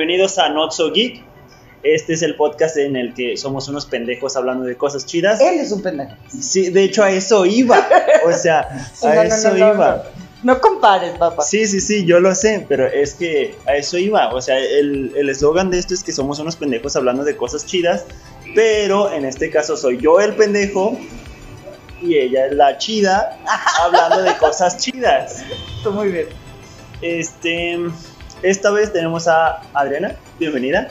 bienvenidos a Not So Geek. Este es el podcast en el que somos unos pendejos hablando de cosas chidas. Él es un pendejo. Sí, de hecho a eso iba. O sea, a no, eso no, no, iba. no. Compares, papá. Sí, sí, sí, yo lo sé, pero es que a eso iba. O sea, el el eslogan de esto es que somos unos pendejos hablando de cosas chidas, pero en este caso soy yo el pendejo y ella es la chida hablando de cosas chidas. Muy bien. Este, esta vez tenemos a Adriana, bienvenida.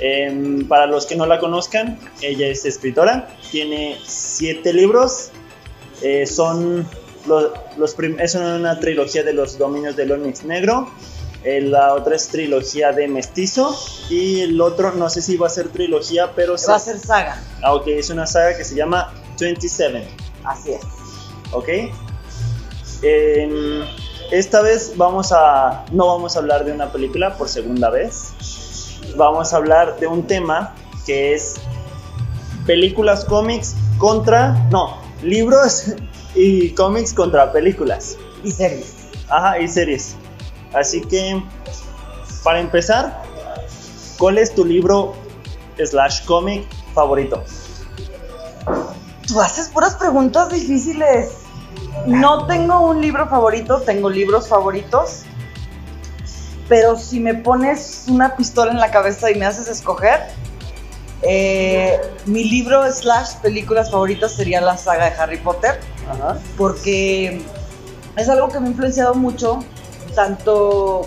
Em, para los que no la conozcan, ella es escritora, tiene siete libros, eh, son los, es una trilogía de los dominios del Onix Negro, eh, la otra es trilogía de Mestizo y el otro no sé si va a ser trilogía, pero Va a se- ser saga. ah, ok, es una saga que se llama 27. Así es. ¿ok? Em, esta vez vamos a, no vamos a hablar de una película por segunda vez, vamos a hablar de un tema que es películas, cómics contra, no, libros y cómics contra películas, Y series. ajá, y series. Así que, para empezar, ¿cuál es tu libro slash cómic favorito? Tú haces puras preguntas difíciles. No tengo un libro favorito, tengo libros favoritos. Pero si me pones una pistola en la cabeza y me haces escoger, eh, mi libro slash películas favoritas sería la saga de Harry Potter. Ajá. porque es algo que me ha influenciado mucho, tanto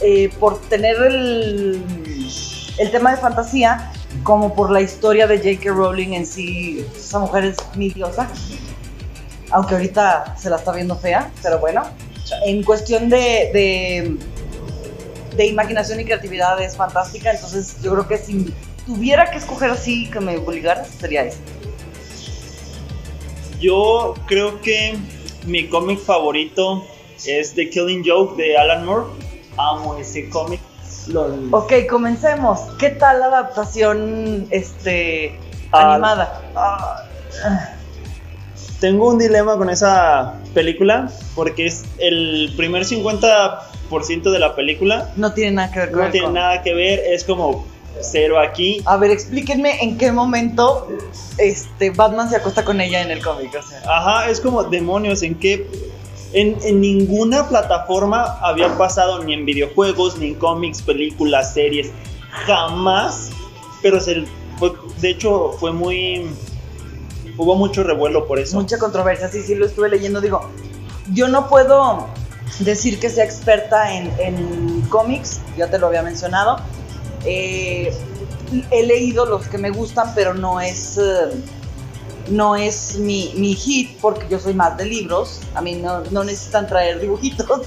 eh, por tener el, el tema de fantasía, como por la historia de J.K. Rowling en sí. Esa mujer es mi diosa, aunque ahorita se la está viendo fea, pero bueno. En cuestión de, de, de imaginación y creatividad es fantástica, entonces yo creo que si tuviera que escoger así que me obligara, sería este. Yo creo que mi cómic favorito es The Killing Joke de Alan Moore. Amo ese cómic. Ok, comencemos. ¿Qué tal la adaptación este, animada? Ah, Tengo un dilema con esa película porque es el primer 50% de la película. No tiene nada que ver con No el tiene cómic. nada que ver, es como cero aquí. A ver, explíquenme en qué momento este, Batman se acuesta con ella en el cómic. O sea, Ajá, es como demonios, en en, en ninguna plataforma había pasado ni en videojuegos, ni en cómics, películas, series, jamás. Pero se, fue- de hecho fue muy... Hubo mucho revuelo por eso. mucha controversia. Sí, sí, lo estuve leyendo. Digo, yo no puedo decir que sea experta en, en cómics, ya te lo había mencionado. Eh, he leído los que me gustan, pero no es, eh, no es mi, mi hit, porque yo soy más de libros. A mí no, no necesitan traer dibujitos.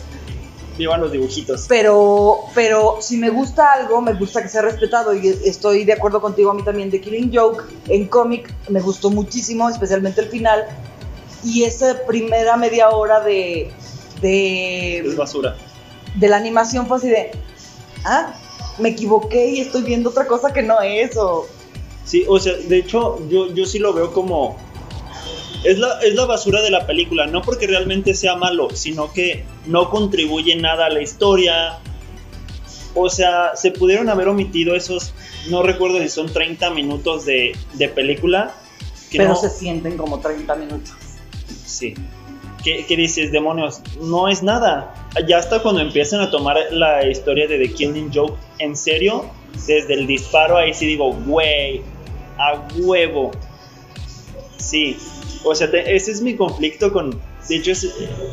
Vivan los dibujitos. Pero, pero si me gusta algo, me gusta que sea respetado y estoy de acuerdo contigo a mí también de Killing Joke. En cómic me gustó muchísimo, especialmente el final. Y esa primera media hora de, Es de, basura. de la animación fue así de, ah, me equivoqué y estoy viendo otra cosa que no es. O, Sí, o sea, de hecho, yo, yo sí lo veo como. Es la, es la basura de la película, no porque realmente sea malo, sino que no contribuye nada a la historia. O sea, se pudieron haber omitido esos, no recuerdo si son 30 minutos de, de película. Que pero no, se sienten como 30 minutos. Sí. ¿Qué, qué dices, demonios? No es nada. Ya hasta cuando empiezan a tomar la historia de The Killing Joke en serio, desde el disparo ahí sí digo, güey, a huevo. Sí. O sea, te- ese es mi conflicto con... De hecho,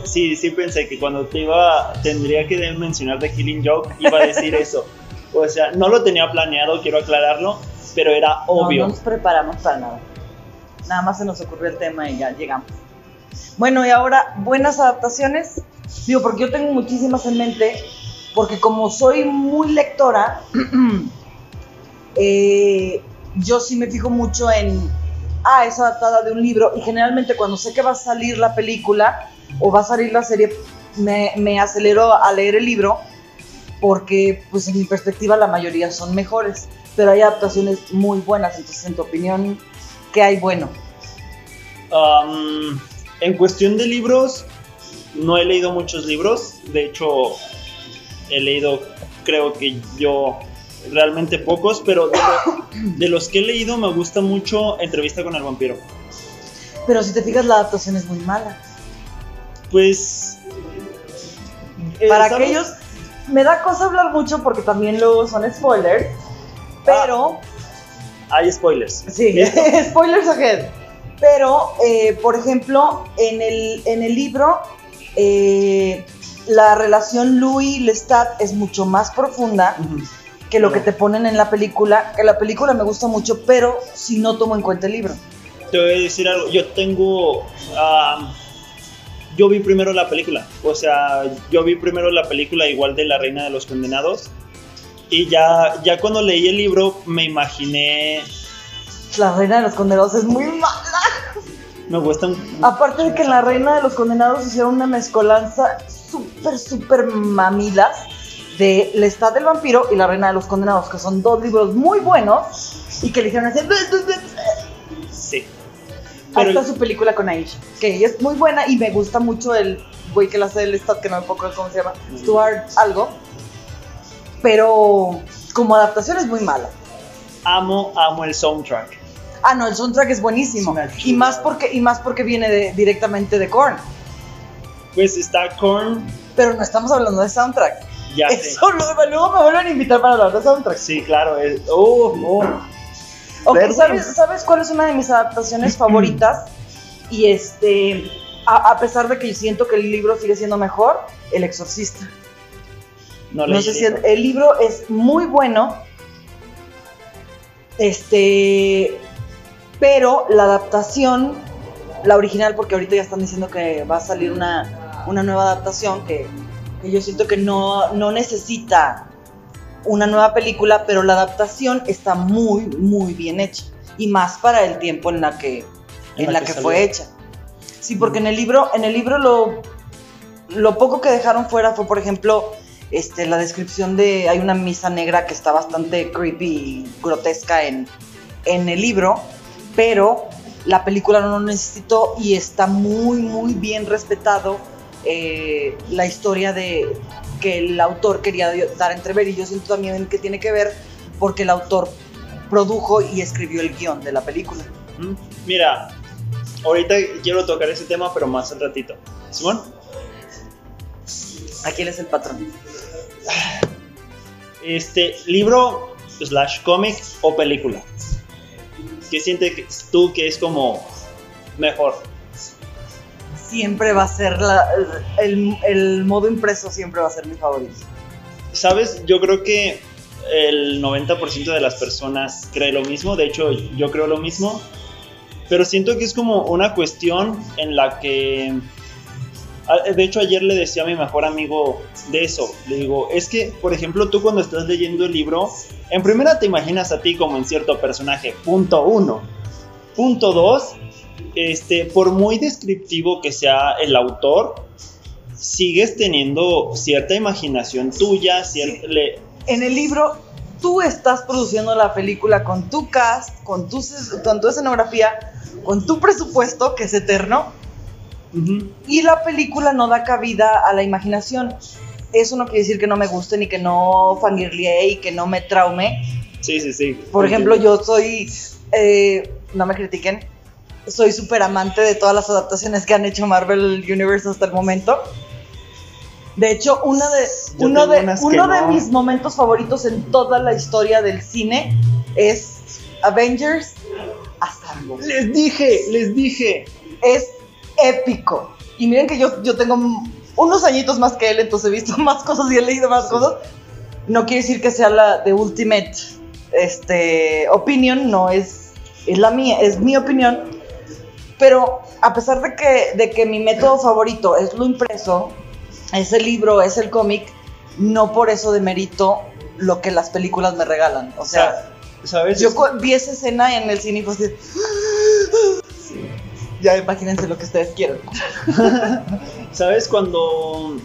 sí, sí pensé que cuando te iba, tendría que mencionar The Killing Joke, iba a decir eso. O sea, no lo tenía planeado, quiero aclararlo, pero era obvio. No, no nos preparamos para nada. Nada más se nos ocurrió el tema y ya llegamos. Bueno, y ahora, buenas adaptaciones. Digo, porque yo tengo muchísimas en mente, porque como soy muy lectora, eh, yo sí me fijo mucho en, ah, es adaptada de un libro, y generalmente cuando sé que va a salir la película o va a salir la serie, me, me acelero a leer el libro, porque pues en mi perspectiva la mayoría son mejores, pero hay adaptaciones muy buenas, entonces en tu opinión, ¿qué hay bueno? Um, en cuestión de libros, no he leído muchos libros. De hecho, he leído creo que yo realmente pocos, pero de, lo- de los que he leído me gusta mucho Entrevista con el vampiro. Pero si te fijas, la adaptación es muy mala. Pues... eh, Para ¿sabes? aquellos, me da cosa hablar mucho porque también luego son spoilers. Pero, Hay spoilers. sí, spoilers ahead. Pero, eh, por ejemplo, en el, en el libro, eh, la relación Louis-Lestat es mucho más profunda. Que lo que te ponen en la película. Que la película me gusta mucho, pero si no tomo en cuenta el libro. Te voy a decir algo, yo tengo... ah, yo vi primero la película, o sea, yo vi primero la película igual de La Reina de los Condenados. Y ya, ya cuando leí el libro me imaginé... La Reina de los Condenados es muy mala. Me gustan... Aparte de que en La Reina de los Condenados hicieron una mezcolanza súper, súper mamilas de Lestat del Vampiro y La Reina de los Condenados, que son dos libros muy buenos y que le hicieron hacer. Sí. Ahí Pero está su película con Aisha, que es muy buena y me gusta mucho el güey que la hace de Lestat, que no me acuerdo cómo se llama, Stuart algo. Pero como adaptación es muy mala. amo, amo el soundtrack. Ah, no, el soundtrack es buenísimo. Es Y más porque, y más porque viene de- directamente de Korn. Pues está Korn, Pero no estamos hablando de soundtrack. Ya sé. Eso luego, me vuelven a invitar para hablar de soundtrack. Sí, claro. es- oh, oh. ¿sabes, ¿sabes cuál es una de mis adaptaciones favoritas? Y este, a, a pesar de que siento que el libro sigue siendo mejor, El Exorcista. No, No sé el si el, libro. el libro es muy bueno. Este, pero la adaptación, la original, porque ahorita ya están diciendo que va a salir una, una nueva adaptación que, que yo siento que no, no necesita una nueva película, pero la adaptación está muy, muy bien hecha. Y más para el tiempo en la que, en la que, fue hecha. Sí, porque en el libro, en el libro lo, lo poco que dejaron fuera fue, por ejemplo, este, la descripción de. Hay una misa negra que está bastante creepy y grotesca en, en el libro, pero la película no lo necesitó y está muy, muy bien respetado eh, la historia de que el autor quería dar a entrever. Y yo siento también que tiene que ver porque el autor produjo y escribió el guion de la película. Mira, ahorita quiero tocar ese tema, pero más al ratito. Simón, Aquí él es el patrón. este libro slash cómic o película. ¿Qué sientes tú que es como mejor? Siempre va a ser la- el, el modo impreso, siempre va a ser mi favorito. Sabes, yo creo que el 90% de las personas cree lo mismo, de hecho yo creo lo mismo, pero siento que es como una cuestión en la que, de hecho ayer le decía a mi mejor amigo de eso, le digo, es que, por ejemplo, tú cuando estás leyendo el libro, en primera te imaginas a ti como en cierto personaje, punto uno, punto dos, este, por muy descriptivo que sea el autor, sigues teniendo cierta imaginación tuya, cier- le- En el libro, tú estás produciendo la película con tu cast, con tu, con tu escenografía, con tu presupuesto, que es eterno, Ujú. y la película no da cabida a la imaginación. Eso no quiere decir que no me guste, ni que no fangirlee y que no me traume. Sí, sí, sí. Por ejemplo, yo soy, eh, no me critiquen, soy súper amante de todas las adaptaciones que han hecho Marvel Universe hasta el momento. De hecho, uno de, uno de, uno de no. mis momentos favoritos en toda la historia del cine es Avengers Assemble. Les dije, les dije. Es épico. Y miren que yo, yo tengo unos añitos más que él, entonces he visto más cosas y he leído más cosas. No quiere decir que sea la de Ultimate este, Opinion, no es, es la mía, es mi opinión. Pero a pesar de que, de que mi método favorito es lo impreso, es el libro, es el cómic, no por eso demerito lo que las películas me regalan. O sea, ¿sabes? yo vi esa escena en el cine y fue así. Ya imagínense lo que ustedes quieran. ¿Sabes cuando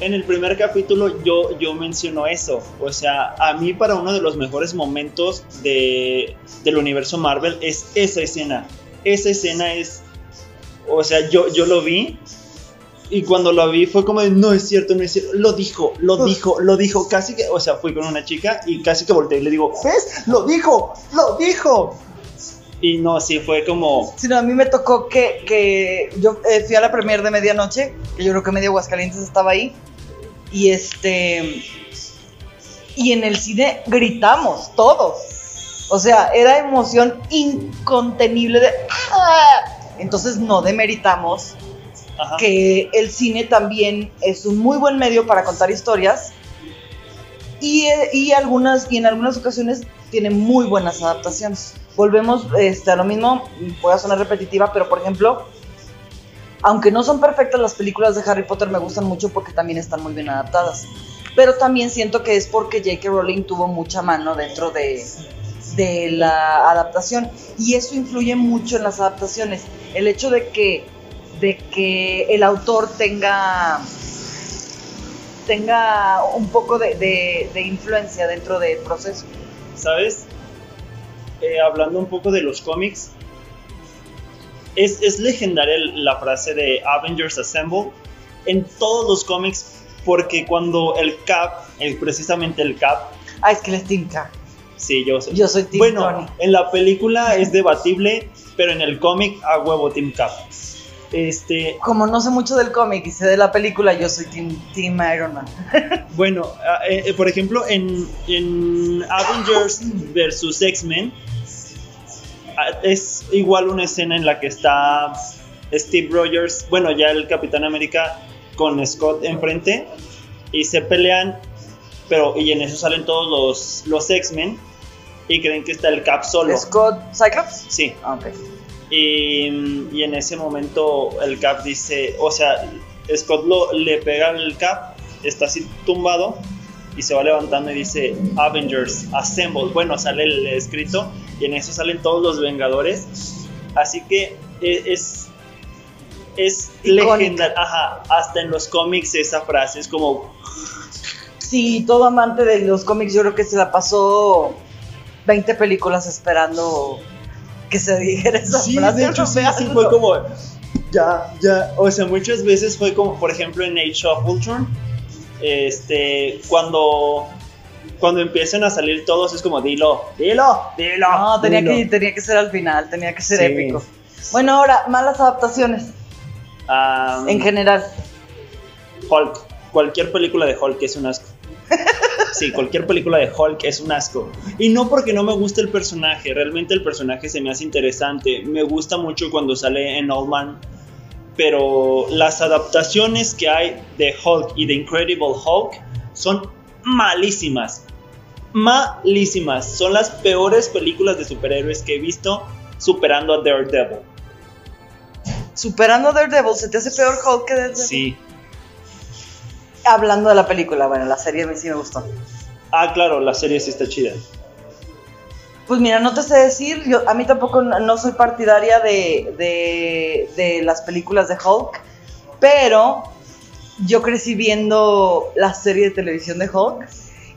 en el primer capítulo yo, yo menciono eso? O sea, a mí para uno de los mejores momentos de, del universo Marvel es esa escena. Esa escena es, o sea, yo, yo lo vi Y cuando lo vi fue como de, no es cierto, no es cierto. Lo dijo, lo Uf. dijo, lo dijo. Casi que, o sea, fui con una chica y casi que volteé y le digo, ¿ves? Lo dijo, lo dijo. Y no, sí, fue como, Sí, no, a mí me tocó que, que yo eh, fui a la premier de medianoche, que yo creo que medio Aguascalientes estaba ahí, y este, y en el cine gritamos todos, o sea, era emoción incontenible de, ¡ah! entonces no demeritamos ajá. que el cine también es un muy buen medio para contar historias y, y algunas y en algunas ocasiones tiene muy buenas adaptaciones. Volvemos este, a lo mismo, voy a sonar repetitiva, pero por ejemplo, aunque no son perfectas las películas de Harry Potter me gustan mucho porque también están muy bien adaptadas. Pero también siento que es porque J.K. Rowling tuvo mucha mano dentro de, de la adaptación y eso influye mucho en las adaptaciones. El hecho de que, de que el autor tenga, tenga un poco de, de- de influencia dentro del proceso. ¿sabes? Eh, hablando un poco de los cómics, es, es legendaria la frase de Avengers Assemble en todos los cómics, porque cuando el Cap, el, precisamente el Cap, Ah, es que les tinca. Sí, yo soy. Yo soy Team bueno, Tony. en la película es debatible, pero en el cómic a huevo Team Cap. Este, Como no sé mucho del cómic y sé de la película, yo soy Team, team Iron Man. Bueno, eh, eh, por ejemplo, en, en Avengers vs. X-Men es igual una escena en la que está Steve Rogers, bueno, ya el Capitán América con Scott enfrente y se pelean, pero y en eso salen todos los, los X-Men y creen que está el Cap solo. Scott Cyclops. Sí, Ah, ok. y, y en ese momento el Cap dice, o sea, Scott lo, le pega el Cap, está así tumbado y se va levantando y dice Avengers Assemble. Bueno, sale el escrito y en eso salen todos los Vengadores. Así que e- es es Icónica. legendaria, ajá, hasta en los cómics esa frase es como Sí, todo amante de los cómics, yo creo que se la pasó 20 películas esperando que se dijera esa Sí, frase. de hecho, sí, sí, fue como. Ya, ya. O sea, muchas veces fue como, por ejemplo, en Age of Ultron. Este. Cuando. Cuando empiezan a salir todos, es como, dilo, dilo, dilo. No, tenía dilo". que, tenía que ser al final, tenía que ser Sí. épico. Bueno, ahora, malas adaptaciones Ah, en general. Hulk. Cualquier película de Hulk es un asco. Sí, cualquier película de Hulk es un asco. Y no porque no me guste el personaje, realmente el personaje se me hace interesante. Me gusta mucho cuando sale en Old Man. Pero las adaptaciones que hay de Hulk y de Incredible Hulk son malísimas. Malísimas. Son las peores películas de superhéroes que he visto superando a Daredevil. Superando a Daredevil, ¿se te hace peor Hulk que Daredevil? Sí. Hablando de la película, bueno, la serie a mí sí me gustó. Ah, claro, la serie sí está chida. Pues mira, no te sé decir, yo a mí tampoco no, soy partidaria de, de, de las películas de Hulk, pero yo crecí viendo la serie de televisión de Hulk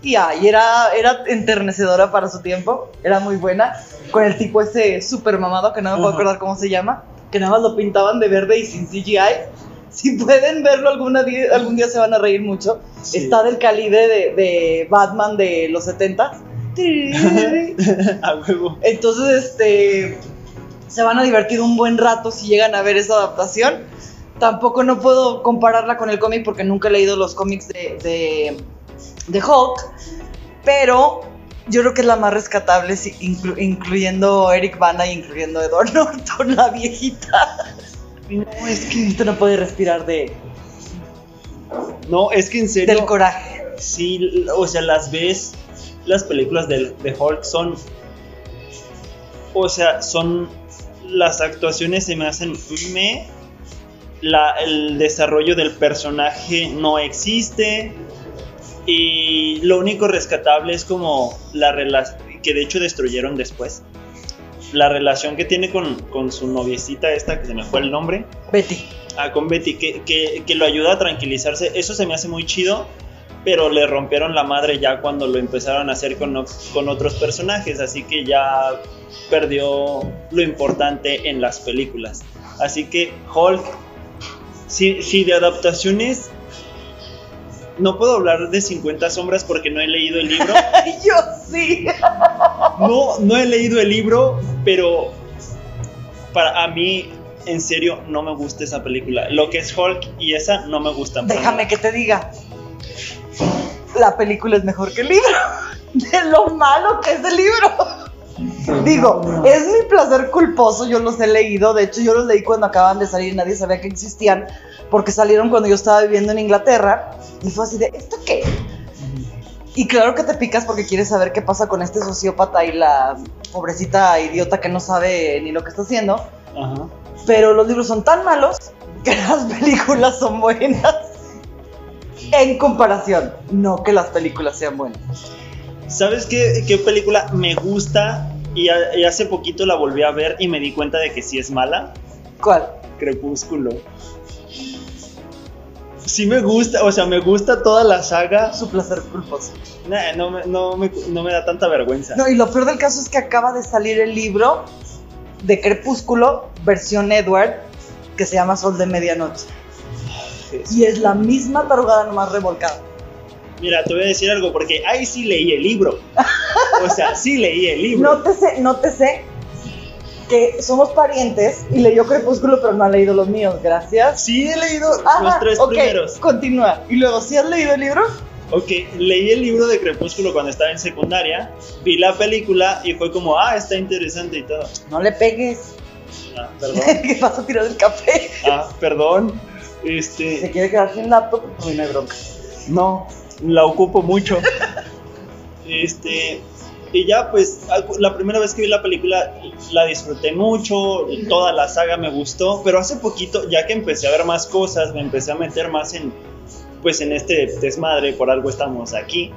y ay, era, era enternecedora para su tiempo, era muy buena, con el tipo ese super mamado que no me puedo acordar cómo se llama, que nada más lo pintaban de verde y sin CGI. Si pueden verlo alguna día, algún día se van a reír mucho. Sí. Está del calibre de, de Batman de los 70 a huevo. entonces, este, se van a divertir un buen rato si llegan a ver esa adaptación. Tampoco no puedo compararla con el cómic porque nunca he leído los cómics de, de, de Hulk, pero yo creo que es la más rescatable, inclu- incluyendo Eric Bana y incluyendo Edward Norton, la viejita. No, es que. Esto no puede respirar de, No, es que en serio. del coraje. Sí, o sea, las ves. Las películas de, de Hulk son. O sea, son. Las actuaciones se me hacen. Me. La, el desarrollo del personaje no existe. Y lo único rescatable es como la relación. Que de hecho destruyeron después. La relación que tiene con, con su noviecita, esta que se me fue el nombre. Betty. Ah, con Betty, que, que, que lo ayuda a tranquilizarse. Eso se me hace muy chido, pero le rompieron la madre ya cuando lo empezaron a hacer con, con otros personajes, así que ya perdió lo importante en las películas. Así que Hulk Si, si de adaptaciones. No puedo hablar de 50 sombras porque no he leído el libro. Yo sí. No, no he leído el libro, pero para a mí, en serio, no me gusta esa película. Lo que es Hulk y esa no me gustan. Déjame nada. que te diga. La película es mejor que el libro. De lo malo que es el libro. Digo, es mi placer culposo, yo los he leído, de hecho yo los leí cuando acaban de salir y nadie sabía que existían, porque salieron cuando yo estaba viviendo en Inglaterra, y fue así de, ¿esto qué? Y claro que te picas porque quieres saber qué pasa con este sociópata y la pobrecita idiota que no sabe ni lo que está haciendo, Ajá. pero los libros son tan malos que las películas son buenas. En comparación, no que las películas sean buenas. ¿Sabes qué, qué película me gusta? Y, a- y hace poquito la volví a ver y me di cuenta de que sí es mala. ¿Cuál? Crepúsculo. Sí me gusta, o sea, me gusta toda la saga. Su placer culposo. Nah, no, me, no, me, no me da tanta vergüenza. No, y lo peor del caso es que acaba de salir el libro de Crepúsculo, versión Edward, que se llama Sol de Medianoche. Y es la misma tarugada nomás revolcada. Mira, te voy a decir algo, porque ahí sí leí el libro. O sea, sí leí el libro. Nótese, nótese que somos parientes y leyó Crepúsculo, pero no ha leído los míos, gracias. Sí he leído los tres ok, primeros. Continúa. Y luego, ¿sí has leído el libro? Ok, leí el libro de Crepúsculo cuando estaba en secundaria, vi la película y fue como, ah, está interesante y todo. No le pegues. Ah, perdón. que vas a tirar el café. Ah, perdón. Si se Este, quiere quedar sin laptop, pues no hay bronca. no, la ocupo mucho. Este, y ya pues la primera vez que vi la película la disfruté mucho, toda la saga me gustó, pero hace poquito, ya que empecé a ver más cosas, me empecé a meter más en, pues en este desmadre, por algo estamos aquí.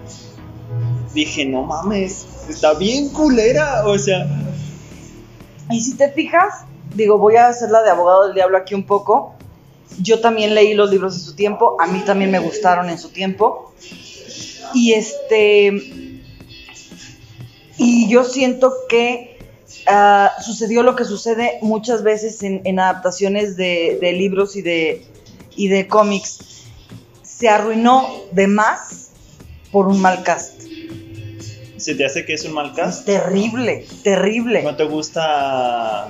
Dije, no mames, está bien culera, o sea, Y si te fijas, digo, voy a hacer la de abogado del diablo aquí un poco. Yo también leí los libros en su tiempo, a mí también me gustaron en su tiempo. Y este. Y yo siento que ah, sucedió lo que sucede muchas veces en, en adaptaciones de, de libros y de, y de cómics. Se arruinó de más por un mal cast. ¿se te hace que es un mal Es cast? terrible, terrible. ¿No te gusta?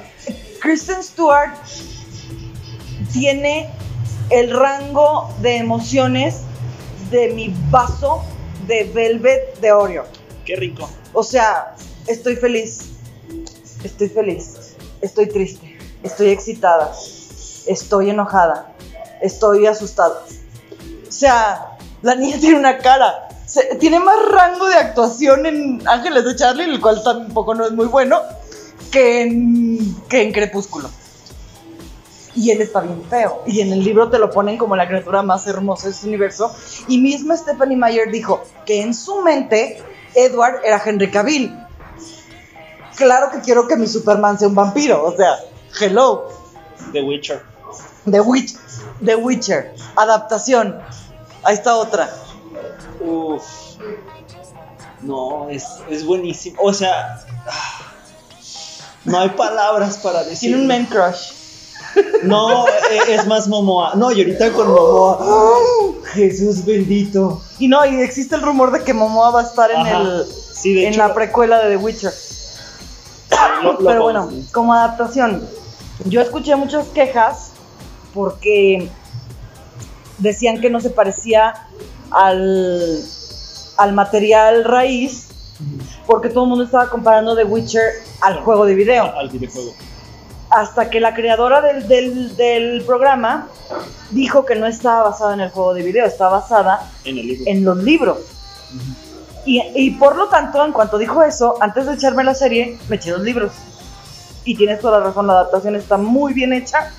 Kristen Stewart tiene el rango de emociones de mi vaso de Velvet de Oreo. Qué rico. O sea, estoy feliz, estoy feliz, estoy triste, estoy excitada, estoy enojada, estoy asustada. O sea, la niña tiene una cara. se- tiene más rango de actuación en Ángeles de Charlie, el cual tampoco no es muy bueno, que en, que en Crepúsculo. Y él está bien feo. Y en el libro te lo ponen como la criatura más hermosa de este universo. Y misma Stephanie Meyer dijo que en su mente Edward era Henry Cavill. Claro que quiero que mi Superman sea un vampiro. O sea, hello. The Witcher. The, Witch, The Witcher. Adaptación. Ahí está otra. Uf. No, es, es buenísimo. O sea, ah, no hay palabras para decir. Tiene un man crush. No, e- es más Momoa. No, y ahorita con Momoa. ¡ah! Jesús bendito. Y no, y existe el rumor de que Momoa va a estar en, el, Sí, de en hecho, la precuela de The Witcher. lo- lo Pero bueno, como adaptación, yo escuché muchas quejas porque decían que no se parecía al, al material raíz, porque todo el mundo estaba comparando The Witcher al juego de video. al videojuego. Hasta que la creadora del, del- del programa dijo que no estaba basada en el juego de video, estaba basada En el libro. en los libros. Y, y por lo tanto, en cuanto dijo eso, antes de echarme la serie, me eché los libros. Y tienes toda la razón, la adaptación está muy bien hecha.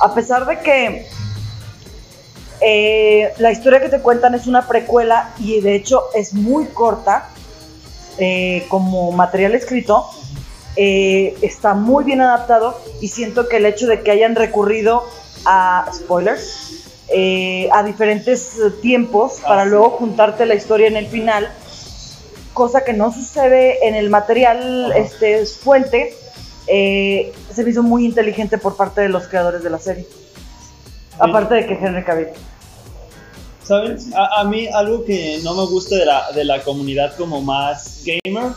A pesar de que eh, la historia que te cuentan es una precuela y de hecho es muy corta eh, como material escrito, eh, está muy bien adaptado y siento que el hecho de que hayan recurrido a spoilers, eh, a diferentes tiempos Ah, para luego juntarte la historia en el final, cosa que no sucede en el material este, fuente, eh, se me hizo muy inteligente por parte de los creadores de la serie. Aparte de que Henry Cavill. ¿Saben? A, a mí algo que no me gusta de la, de la comunidad como más gamer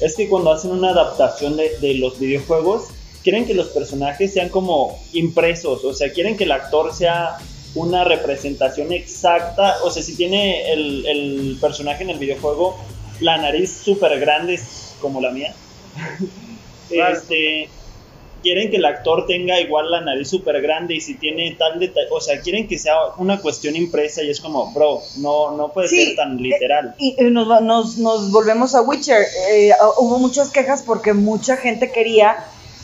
es que cuando hacen una adaptación de, de los videojuegos, quieren que los personajes sean como impresos, o sea, quieren que el actor sea una representación exacta, o sea, si tiene el, el personaje en el videojuego la nariz súper grande como la mía, Claro. este, quieren que el actor tenga igual la nariz súper grande y si tiene tal detalle, o sea, quieren que sea una cuestión impresa y es como, bro, no, no puede Sí, ser tan literal. Y y nos, nos, nos volvemos a Witcher. Eh, hubo muchas quejas porque mucha gente quería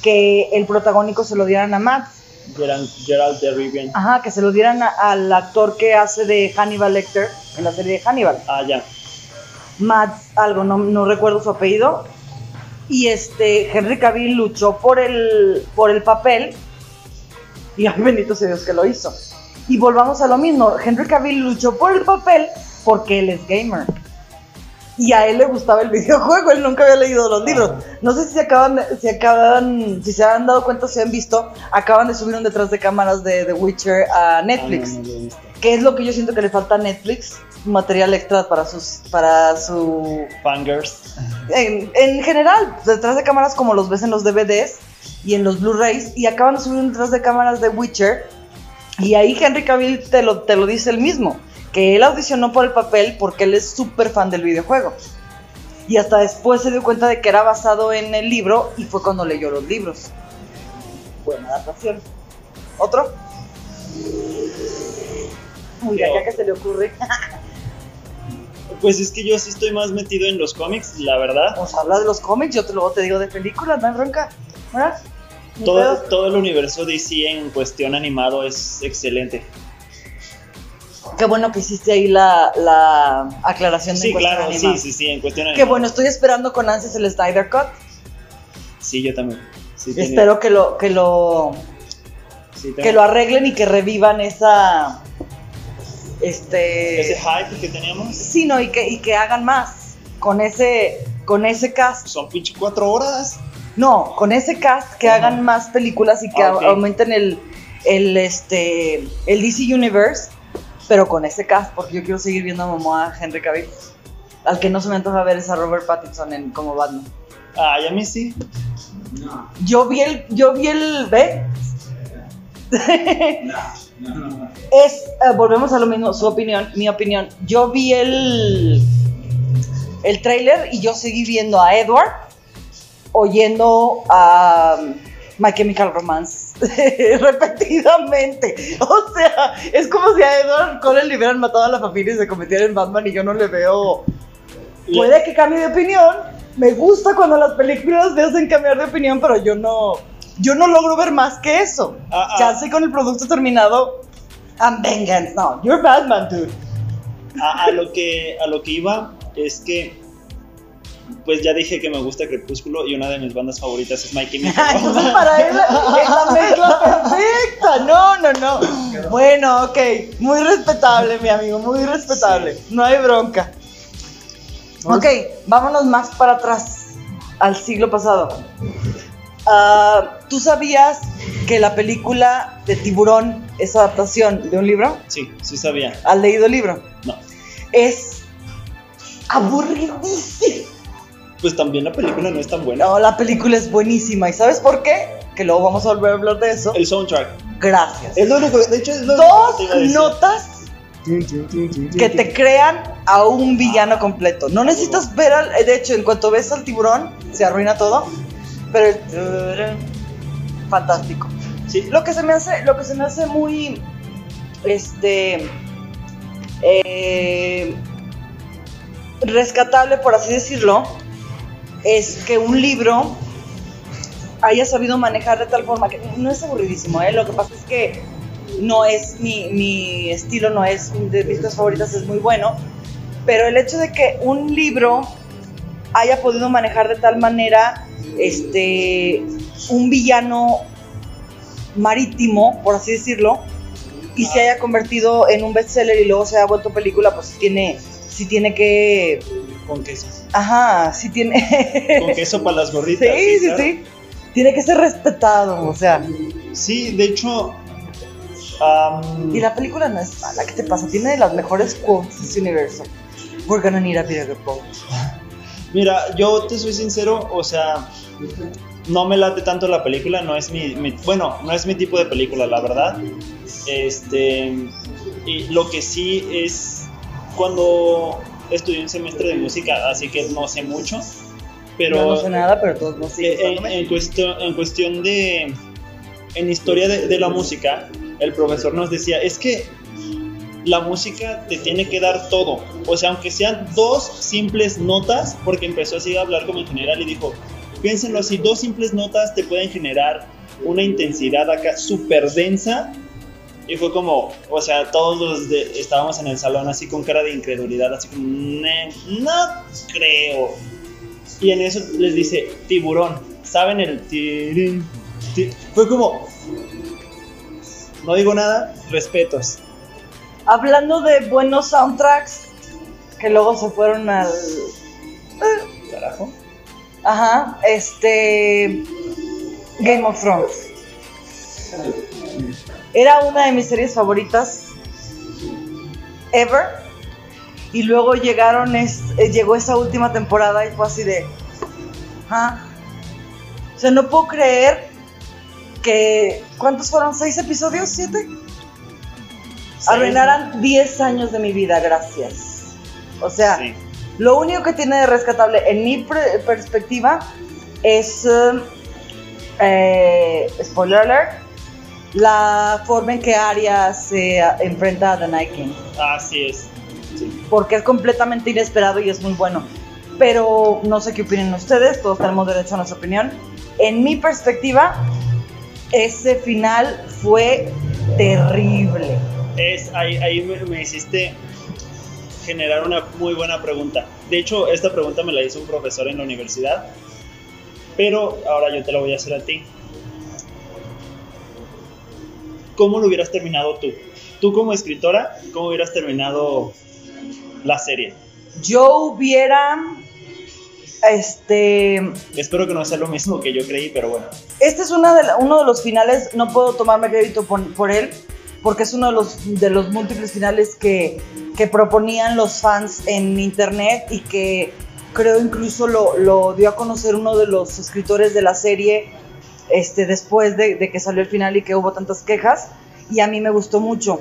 que el protagónico se lo dieran a Matt. Gerald, Gerald de Rivian. Ajá, que se lo dieran a- al actor que hace de Hannibal Lecter en la serie de Hannibal. Ah, ya. Matt, algo, no, no recuerdo su apellido. Y este, Henry Cavill luchó por el, por el papel. Y ay, bendito sea Dios que lo hizo. Y volvamos a lo mismo. Henry Cavill luchó por el papel porque él es gamer. Y a él le gustaba el videojuego, él nunca había leído los libros. No sé si se acaban, si acaban, si se han dado cuenta, si han visto, acaban de subir un detrás de cámaras de The Witcher a Netflix. Ah, no, no lo he visto. ¿Qué es lo que yo siento que le falta a Netflix? Material extra para sus, para su Fangirls. en, en general, detrás de cámaras como los ves en los DVDs y en los Blu-rays, y acaban de subir un detrás de cámaras de Witcher, y ahí Henry Cavill te lo, te lo dice él mismo, que él audicionó por el papel porque él es súper fan del videojuego. Y hasta después se dio cuenta de que era basado en el libro y fue cuando leyó los libros. Buena adaptación. ¿Otro? Uy, ya, ya que se le ocurre. Pues es que yo sí estoy más metido en los cómics, la verdad. Vamos a hablar de los cómics, yo te, luego te digo de películas, no hay bronca. Todo, todo el universo DC en cuestión animado es excelente. Qué bueno que hiciste ahí la, la aclaración de Sí, cuestión claro, animada. sí, sí, sí, en cuestión Qué animada. bueno, estoy esperando con ansias el Snyder Cut. Sí, yo también. Sí, tenía- Espero que lo, que lo sí, tengo- que lo arreglen y que revivan esa este Ese hype que teníamos sí, no, y que, y que hagan más con ese con ese cast. son pinche cuatro horas. No, con ese cast que Ajá. hagan más películas y que Ah, aumenten el, el este el DC Universe, pero con ese cast, porque yo quiero seguir viendo a Momoa Henry Cavill. Al que no se me antoja ver es a Robert Pattinson en, como Batman. Ay, a mí sí. Yo vi el, yo vi el, ¿ve? Es, eh, volvemos a lo mismo, su opinión, mi opinión. Yo vi el, el trailer y yo seguí viendo a Edward oyendo a um, My Chemical Romance repetidamente. O sea, es como si a Edward Cullen le hubieran matado a la familia y se convirtiera en Batman y yo no le veo... Puede que cambie de opinión. Me gusta cuando las películas te hacen cambiar de opinión, pero yo no, yo no logro ver más que eso. Ah, ah. Ya sé con el producto terminado. I'm vengeance. No, you're Batman, dude. A, a lo que a lo que iba es que pues ya dije que me gusta Crepúsculo y una de mis bandas favoritas es My Chemical Entonces para él es la mezcla perfecta. No, no, no. Bueno, ok. Muy respetable, mi amigo. Muy respetable. No hay bronca. Ok, vámonos más para atrás, al siglo pasado. Ah, ¿Tú sabías que la película de Tiburón es adaptación de un libro? Sí, sí sabía. ¿Has leído el libro? No. Es aburridísimo. Pues también la película no es tan buena. No, la película es buenísima. ¿Y sabes por qué? Que luego vamos a volver a hablar de eso. El soundtrack. Gracias. Es lo único, de hecho es lo que te Dos notas que te crean a un villano completo. No necesitas ver al. De hecho, en cuanto ves al tiburón, se arruina todo. Pero fantástico. Sí, Lo que se me hace, lo que se me hace muy. Este. eh, rescatable, por así decirlo, es que un libro haya sabido manejar de tal forma que no es aburridísimo, ¿eh? Lo que pasa es que no es mi, mi estilo, no es de mis cosas favoritas, es muy bueno. Pero el hecho de que un libro haya podido manejar de tal manera este un villano marítimo, por así decirlo, y se haya convertido en un bestseller y luego se haya vuelto película, pues sí tiene, sí tiene que, con queso. ajá, sí tiene, Con queso para las gorritas. sí, sí, claro. sí, tiene que ser respetado, o sea, Sí, de hecho, Am, Y la película no es mala, ¿qué te pasa? Tiene de las mejores quotes de este universo. We're gonna need a bigger boat. Mira, yo te soy sincero, o sea, no me late tanto la película, no es mi, mi- bueno, no es mi tipo de película, la verdad. Este, y lo que sí es cuando estudié un semestre de música, así que no sé mucho, pero no sé nada, pero todos siguen Eh, en, cuestión, en cuestión de. En historia de, de la música, el profesor nos decía: es que la música te tiene que dar todo. O sea, aunque sean dos simples notas, porque empezó así a hablar como en general y dijo: piénsenlo así, dos simples notas te pueden generar una intensidad acá súper densa. Y fue como, o sea, todos los estábamos en el salón así con cara de incredulidad, así como, "Ne- no creo. Y en eso les dice tiburón. ¿Saben el tirín? Ti- Fue como. No digo nada, respetos. Hablando de buenos soundtracks, que luego se fueron al. Carajo. Ajá, este. Game of Thrones. Era una de mis series favoritas. Ever. Y luego llegaron es, eh, llegó esa última temporada y fue así de. ¿Ah? O sea, no puedo creer que. ¿Cuántos fueron? ¿Seis episodios? ¿Siete? Arruinaran 10 años de mi vida, gracias. O sea, Sí. lo único que tiene de rescatable en mi perspectiva es, um, eh, spoiler alert, la forma en que Arya se enfrenta a The Night King. Así es. Sí. Porque es completamente inesperado y es muy bueno. Pero no sé qué opinen ustedes, todos tenemos derecho a nuestra opinión. En mi perspectiva, ese final fue terrible. Es, ahí ahí me, me hiciste generar una muy buena pregunta. De hecho, esta pregunta me la hizo un profesor en la universidad. Pero ahora yo te la voy a hacer a ti. ¿Cómo lo hubieras terminado tú? Tú como escritora, ¿cómo hubieras terminado la serie? Yo hubiera, este, Espero que no sea lo mismo que yo creí, pero bueno. Este es una de la- uno de los finales, no puedo tomarme crédito por, por él, porque es uno de los, de los múltiples finales que, que proponían los fans en internet y que creo incluso lo, lo dio a conocer uno de los escritores de la serie este, después de, de que salió el final y que hubo tantas quejas. Y a mí me gustó mucho.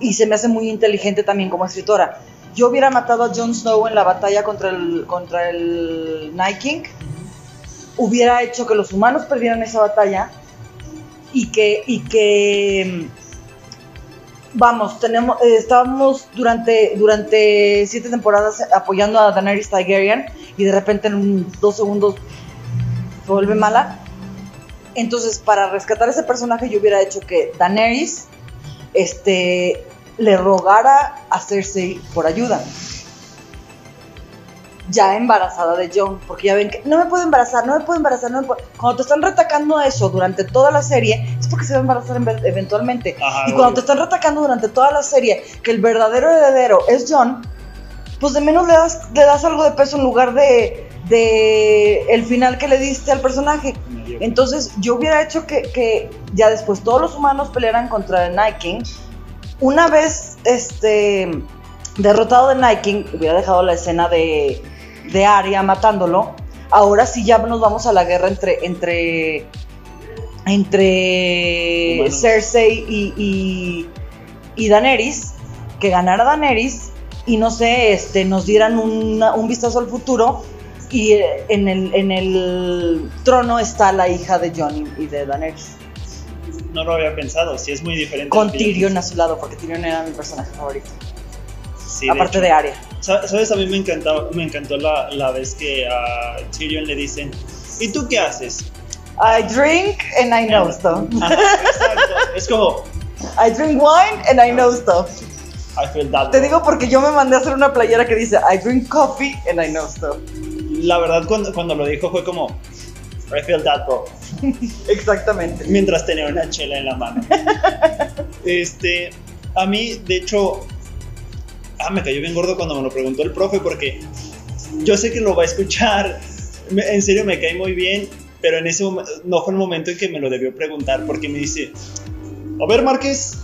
Y se me hace muy inteligente también como escritora. Yo hubiera matado a Jon Snow en la batalla contra el, contra el Night King hubiera hecho que los humanos perdieran esa batalla y que, y que vamos, tenemos, eh, estábamos durante, durante siete temporadas apoyando a Daenerys Targaryen y de repente en dos segundos se vuelve mala. Entonces, para rescatar ese personaje, yo hubiera hecho que Daenerys este, le rogara a Cersei por ayuda ya embarazada de John, porque ya ven que no me puedo embarazar, no me puedo embarazar, no me puedo... Cuando te están retacando eso durante toda la serie, es porque se va a embarazar en- eventualmente. Ajá, y cuando obvio. te están retacando durante toda la serie que el verdadero heredero es John, pues de menos le das, le das algo de peso en lugar de, de el final que le diste al personaje. Entonces yo hubiera hecho que, que ya después todos los humanos pelearan contra el Night King. Una vez este derrotado de Night King, hubiera dejado la escena de, de Arya matándolo. Ahora sí ya nos vamos a la guerra entre entre entre Humanos. Cersei y, y, y Daenerys, que ganara Daenerys y no sé, este, nos dieran una- un vistazo al futuro y eh, en el, en el trono está la hija de Jon y, de Daenerys. No lo había pensado, sí es muy diferente. Con Tyrion a su lado, porque Tyrion era mi personaje favorito. Sí, aparte de Arya. Sa- ¿Sabes? A mí me encantó, me encantó la, la vez que a Tyrion le dicen, ¿y tú qué haces? I drink and I know stuff. Exacto. Es como, I drink wine and I know stuff. I feel that. Te digo porque yo me mandé a hacer una playera que dice I drink coffee and I know stuff. La verdad, cuando, cuando lo dijo fue como, I feel that, bro. Exactamente. Mientras tenía una chela en la mano. Este, a mí, de hecho, ah, me cayó bien gordo cuando me lo preguntó el profe porque yo sé que lo va a escuchar. Me- en serio, me cae muy bien, pero en ese momento no fue el momento en que me lo debió preguntar porque me dice, A ver, Márquez.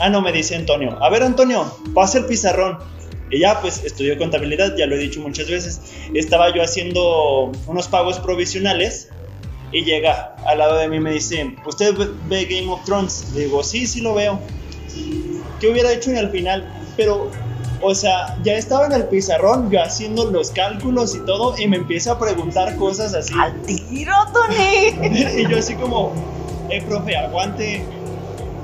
Ah, no, me dice Antonio. A ver, Antonio, pasa el pizarrón. Y ya, pues estudió contabilidad, ya lo he dicho muchas veces. Estaba yo haciendo unos pagos provisionales y llega al lado de mí y me dice, ¿usted ve Game of Thrones? Le digo, sí, sí lo veo. ¿Qué hubiera hecho en el final? Pero, o sea, ya estaba en el pizarrón, yo haciendo los cálculos y todo, y me empieza a preguntar cosas así. ¡Al tiro, Tony! y yo así como, eh, profe, aguante.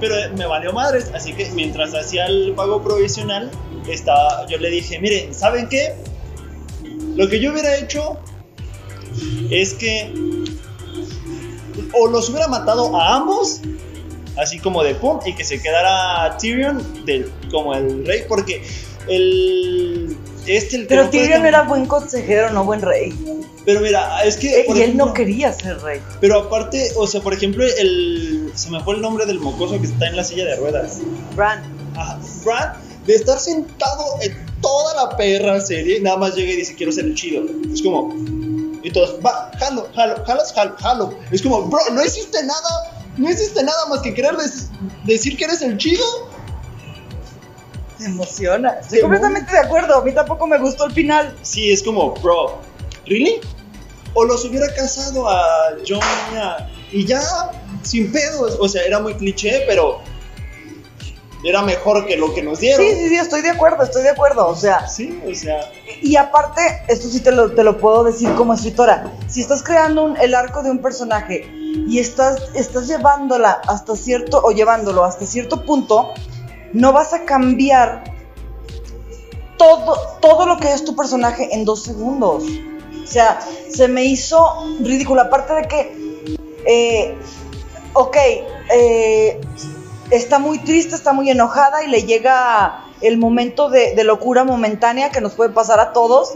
Pero me valió madres, así que mientras hacía el pago provisional, estaba, yo le dije, mire, ¿saben qué? Lo que yo hubiera hecho es que o los hubiera matado a ambos, así como de pum, y que se quedara Tyrion del, como el rey, porque el... Este, el Pero Tyrion era buen consejero, no buen rey. Pero mira, es que... Eh, y él no quería ser rey. Pero aparte, o sea, por ejemplo, el... Se me fue el nombre del mocoso que está en la silla de ruedas. Bran. Ajá, Brad, de estar sentado en toda la perra serie, nada más llega y dice, quiero ser el chido. Es como... Y todos, va, jalo, jalo, jalas, jalo, jalo. Es como, bro, no hiciste nada, no hiciste nada más que querer decir que eres el chido. Me emociona. Estoy Te completamente de acuerdo. A mí tampoco me gustó el final. Sí, es como, bro, ¿really? O los hubiera casado a John y ya, sin pedos. O sea, era muy cliché, pero era mejor que lo que nos dieron. Sí, sí, sí, estoy de acuerdo, estoy de acuerdo. O sea, Sí, o sea, y aparte, esto sí te lo, te lo puedo decir como escritora. Si estás creando un- el arco de un personaje y estás, estás llevándola hasta cierto, o llevándolo hasta cierto punto, no vas a cambiar todo, todo lo que es tu personaje en dos segundos. O sea, se me hizo ridículo. Aparte de que, eh, ok, eh, está muy triste, está muy enojada y le llega el momento de, de locura momentánea que nos puede pasar a todos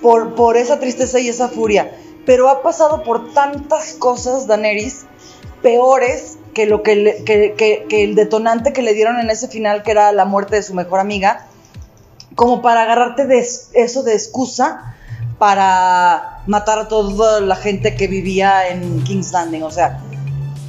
por, por esa tristeza y esa furia. Pero ha pasado por tantas cosas, Daenerys, peores que, lo que, le- que- que- que el detonante que le dieron en ese final, que era la muerte de su mejor amiga, como para agarrarte de es- eso de excusa para matar a toda la gente que vivía en King's Landing. O sea,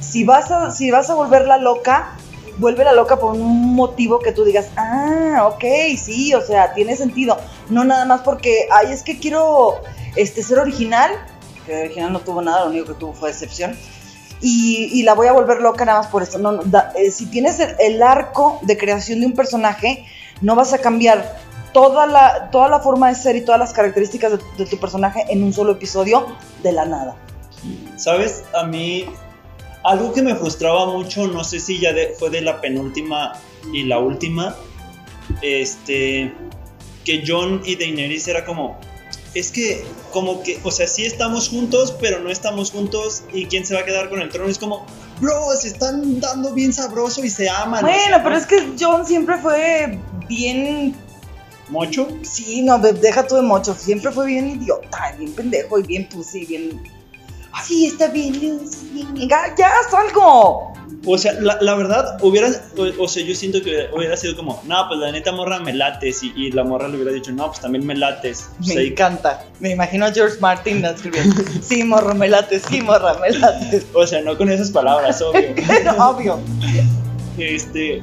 si vas a, si vas a volverla loca, vuélvela loca por un motivo que tú digas, ah, ok, sí, o sea, tiene sentido. No nada más porque, ay, es que quiero este, ser original, que original no tuvo nada, lo único que tuvo fue decepción. Y, la voy a volver loca nada más por da- eh, si tienes el, arco de creación de un personaje, no vas a cambiar toda la, toda la forma de ser y todas las características de, tu personaje en un solo episodio de la nada. ¿Sabes? A mí, algo que me frustraba mucho, no sé si ya fue de la penúltima y la última, este, que John y Daenerys era como, es que, como que, o sea, sí estamos juntos, pero no estamos juntos, y quién se va a quedar con el trono, es como, bro, se están dando bien sabroso y se aman. o Bueno, sea, pero es que John siempre fue bien ¿Mocho? Sí, no, de- deja tú de mocho. Siempre fue bien idiota, bien pendejo y bien pussy, bien. Sí, está bien. Ya, ya, haz algo. O sea, la, la verdad, hubiera, o, o sea, yo siento que hubiera sido como, no, pues la neta morra me lates, y, y la morra le hubiera dicho, no, pues también me lates. O Me sea, encanta. Me imagino a George Martin escribiendo. Sí, morro, me late, sí, morra, me late. O sea, no con esas palabras, obvio. Pero obvio. este.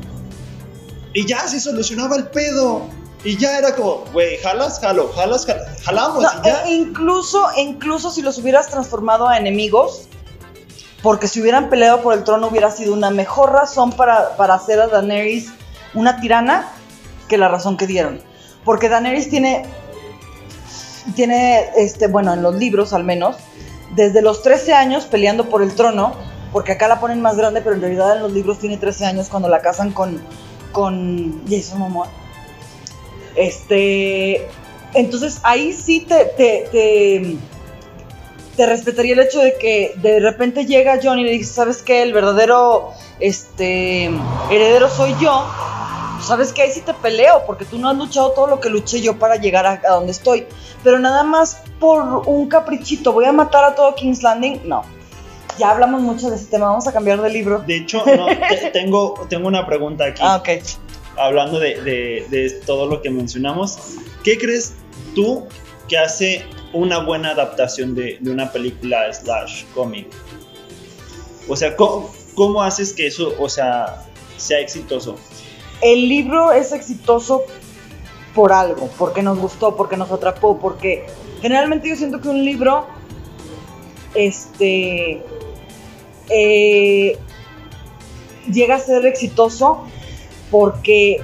Y ya se solucionaba el pedo. Y ya era como, güey, jalas, jalo, jalas, jalo, jalamos No, y ya. e- incluso, incluso si los hubieras transformado a enemigos, porque si hubieran peleado por el trono hubiera sido una mejor razón para, para hacer a Daenerys una tirana que la razón que dieron. Porque Daenerys tiene, tiene, este, bueno, en los libros al menos, desde los 13 años peleando por el trono, porque acá la ponen más grande, pero en realidad en los libros tiene 13 años cuando la casan con, con Jason Momoa. Este, entonces ahí sí te, te, te, te respetaría el hecho de que de repente llega John y le dice, ¿sabes qué? El verdadero este, heredero soy yo. ¿Sabes qué? Ahí sí te peleo, porque tú no has luchado todo lo que luché yo para llegar a, a donde estoy. Pero nada más por un caprichito, voy a matar a todo King's Landing. No. Ya hablamos mucho de ese tema, vamos a cambiar de libro. De hecho, no, te- tengo, tengo una pregunta aquí. Ah, ok. Hablando de, de- todo lo que mencionamos. ¿Qué crees tú que hace una buena adaptación de, de una película slash cómic? O sea, ¿cómo- ¿cómo haces que eso, o sea, sea exitoso? El libro es exitoso por algo, porque nos gustó, porque nos atrapó, porque generalmente yo siento que un libro, este, eh, llega a ser exitoso porque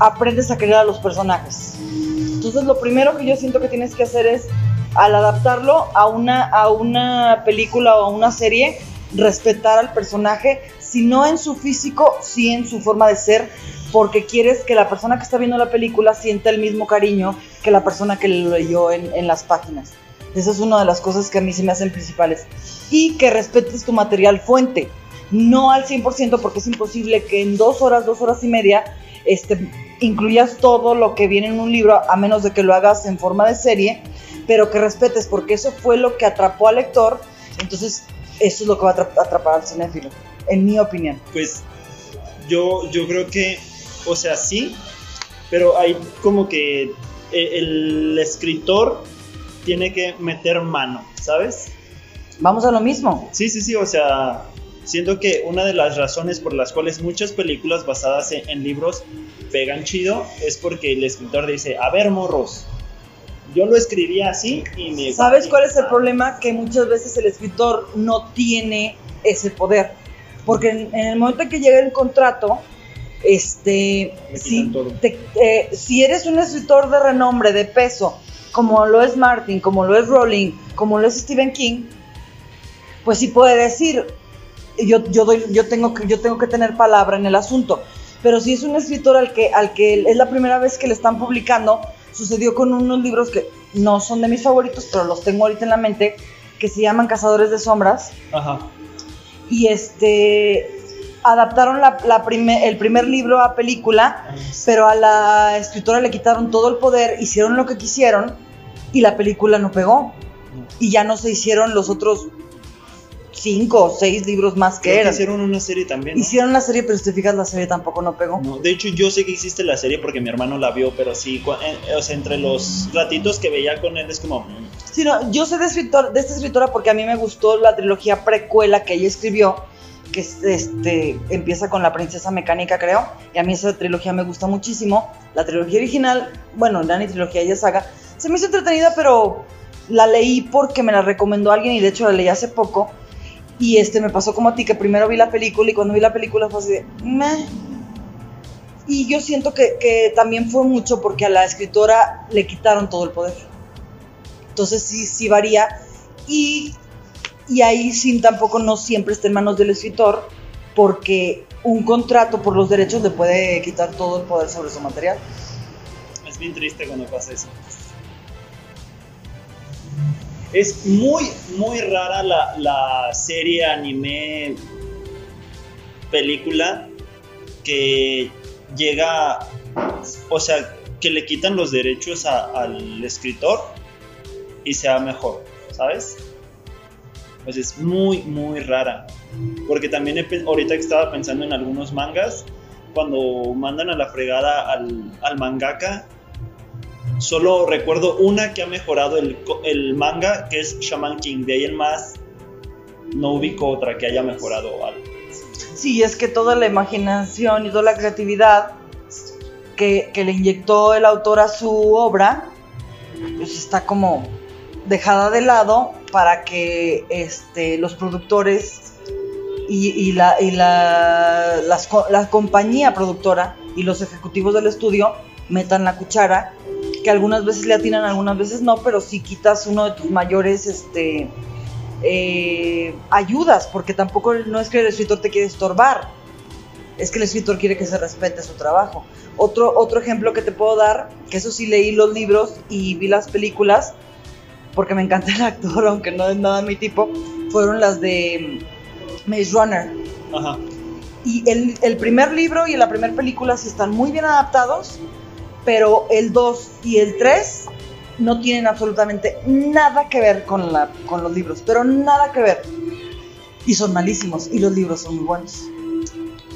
aprendes a querer a los personajes. Entonces lo primero que yo siento que tienes que hacer es, al adaptarlo a una, a una película o a una serie, respetar al personaje, si no en su físico, sí en su forma de ser, porque quieres que la persona que está viendo la película sienta el mismo cariño que la persona que lo leyó en, en las páginas. Esa es una de las cosas que a mí se me hacen principales. Y que respetes tu material fuente. No al 100% porque es imposible que en dos horas, dos horas y media, este, incluyas todo lo que viene en un libro, a menos de que lo hagas en forma de serie, pero que respetes porque eso fue lo que atrapó al lector. Entonces, eso es lo que va a atrapar al cinéfilo, en mi opinión. Pues yo, yo creo que, o sea, sí, pero hay como que eh, el escritor tiene que meter mano, ¿sabes? Vamos a lo mismo. Sí, sí, sí, o sea, siento que una de las razones por las cuales muchas películas basadas en, en libros pegan chido es porque el escritor dice, a ver, morros, yo lo escribí así y me... ¿Sabes cuál es el problema? Que muchas veces el escritor no tiene ese poder. Porque en, en el momento en que llega el contrato, este, si, te- eh, si eres un escritor de renombre, de peso, como lo es Martin, como lo es Rowling, como lo es Stephen King, pues sí puede decir, yo, yo, doy, yo, tengo, que, yo tengo que tener palabra en el asunto. Pero si es un escritor al que, al que es la primera vez que le están publicando, sucedió con unos libros que no son de mis favoritos, pero los tengo ahorita en la mente, que se llaman Cazadores de Sombras. Ajá. Y este adaptaron la, la el primer libro a película, pero a la escritora le quitaron todo el poder, hicieron lo que quisieron y la película no pegó. Y ya no se hicieron los otros cinco o seis libros más que Creo que hicieron una serie también. ¿no? Hicieron la serie, pero si te fijas, la serie tampoco no pegó. No, de hecho, yo sé que existe la serie porque mi hermano la vio, pero sí, cua- eh, o sea, entre los ratitos que veía con él es como. mm, Sí, no, yo sé de, escritor, de esta escritora porque a mí me gustó la trilogía precuela que ella escribió, que es, este, empieza con La Princesa Mecánica, creo, y a mí esa trilogía me gusta muchísimo. La trilogía original, bueno, la ni trilogía, ella saga, se me hizo entretenida, pero la leí porque me la recomendó alguien y de hecho la leí hace poco. Y este me pasó como a ti, que primero vi la película y cuando vi la película fue así de, meh. Y yo siento que, que también fue mucho porque a la escritora le quitaron todo el poder. Entonces sí, sí varía. Y, y ahí sí tampoco no siempre está en manos del escritor, porque un contrato por los derechos le puede quitar todo el poder sobre su material. Es bien triste cuando pasa eso. Es muy, muy rara la, la serie, anime, película que llega, o sea, que le quitan los derechos al escritor y sea mejor, ¿sabes? Pues es muy, muy rara. Porque también ahorita que estaba pensando en algunos mangas, cuando mandan a la fregada al, al mangaka, solo recuerdo una que ha mejorado el, el manga, que es Shaman King. De ahí en más, no ubico otra que haya mejorado algo. Sí, es que toda la imaginación y toda la creatividad que, que le inyectó el autor a su obra, pues está como dejada de lado para que este, los productores y, la, y la, las la compañía productora y los ejecutivos del estudio metan la cuchara, que algunas veces le atinan, algunas veces no, pero si quitas uno de tus mayores este, eh, ayudas, porque tampoco no es que el escritor te quiere estorbar, es que el escritor quiere que se respete su trabajo. Otro, otro ejemplo que te puedo dar, que eso sí leí los libros y vi las películas, porque me encanta el actor, aunque no es nada mi tipo, fueron las de mm, Maze Runner. Ajá. Y el, el primer libro y la primera película sí están muy bien adaptados, pero el 2 y el 3 no tienen absolutamente nada que ver con, la, con los libros, pero nada que ver. Y son malísimos, y los libros son muy buenos.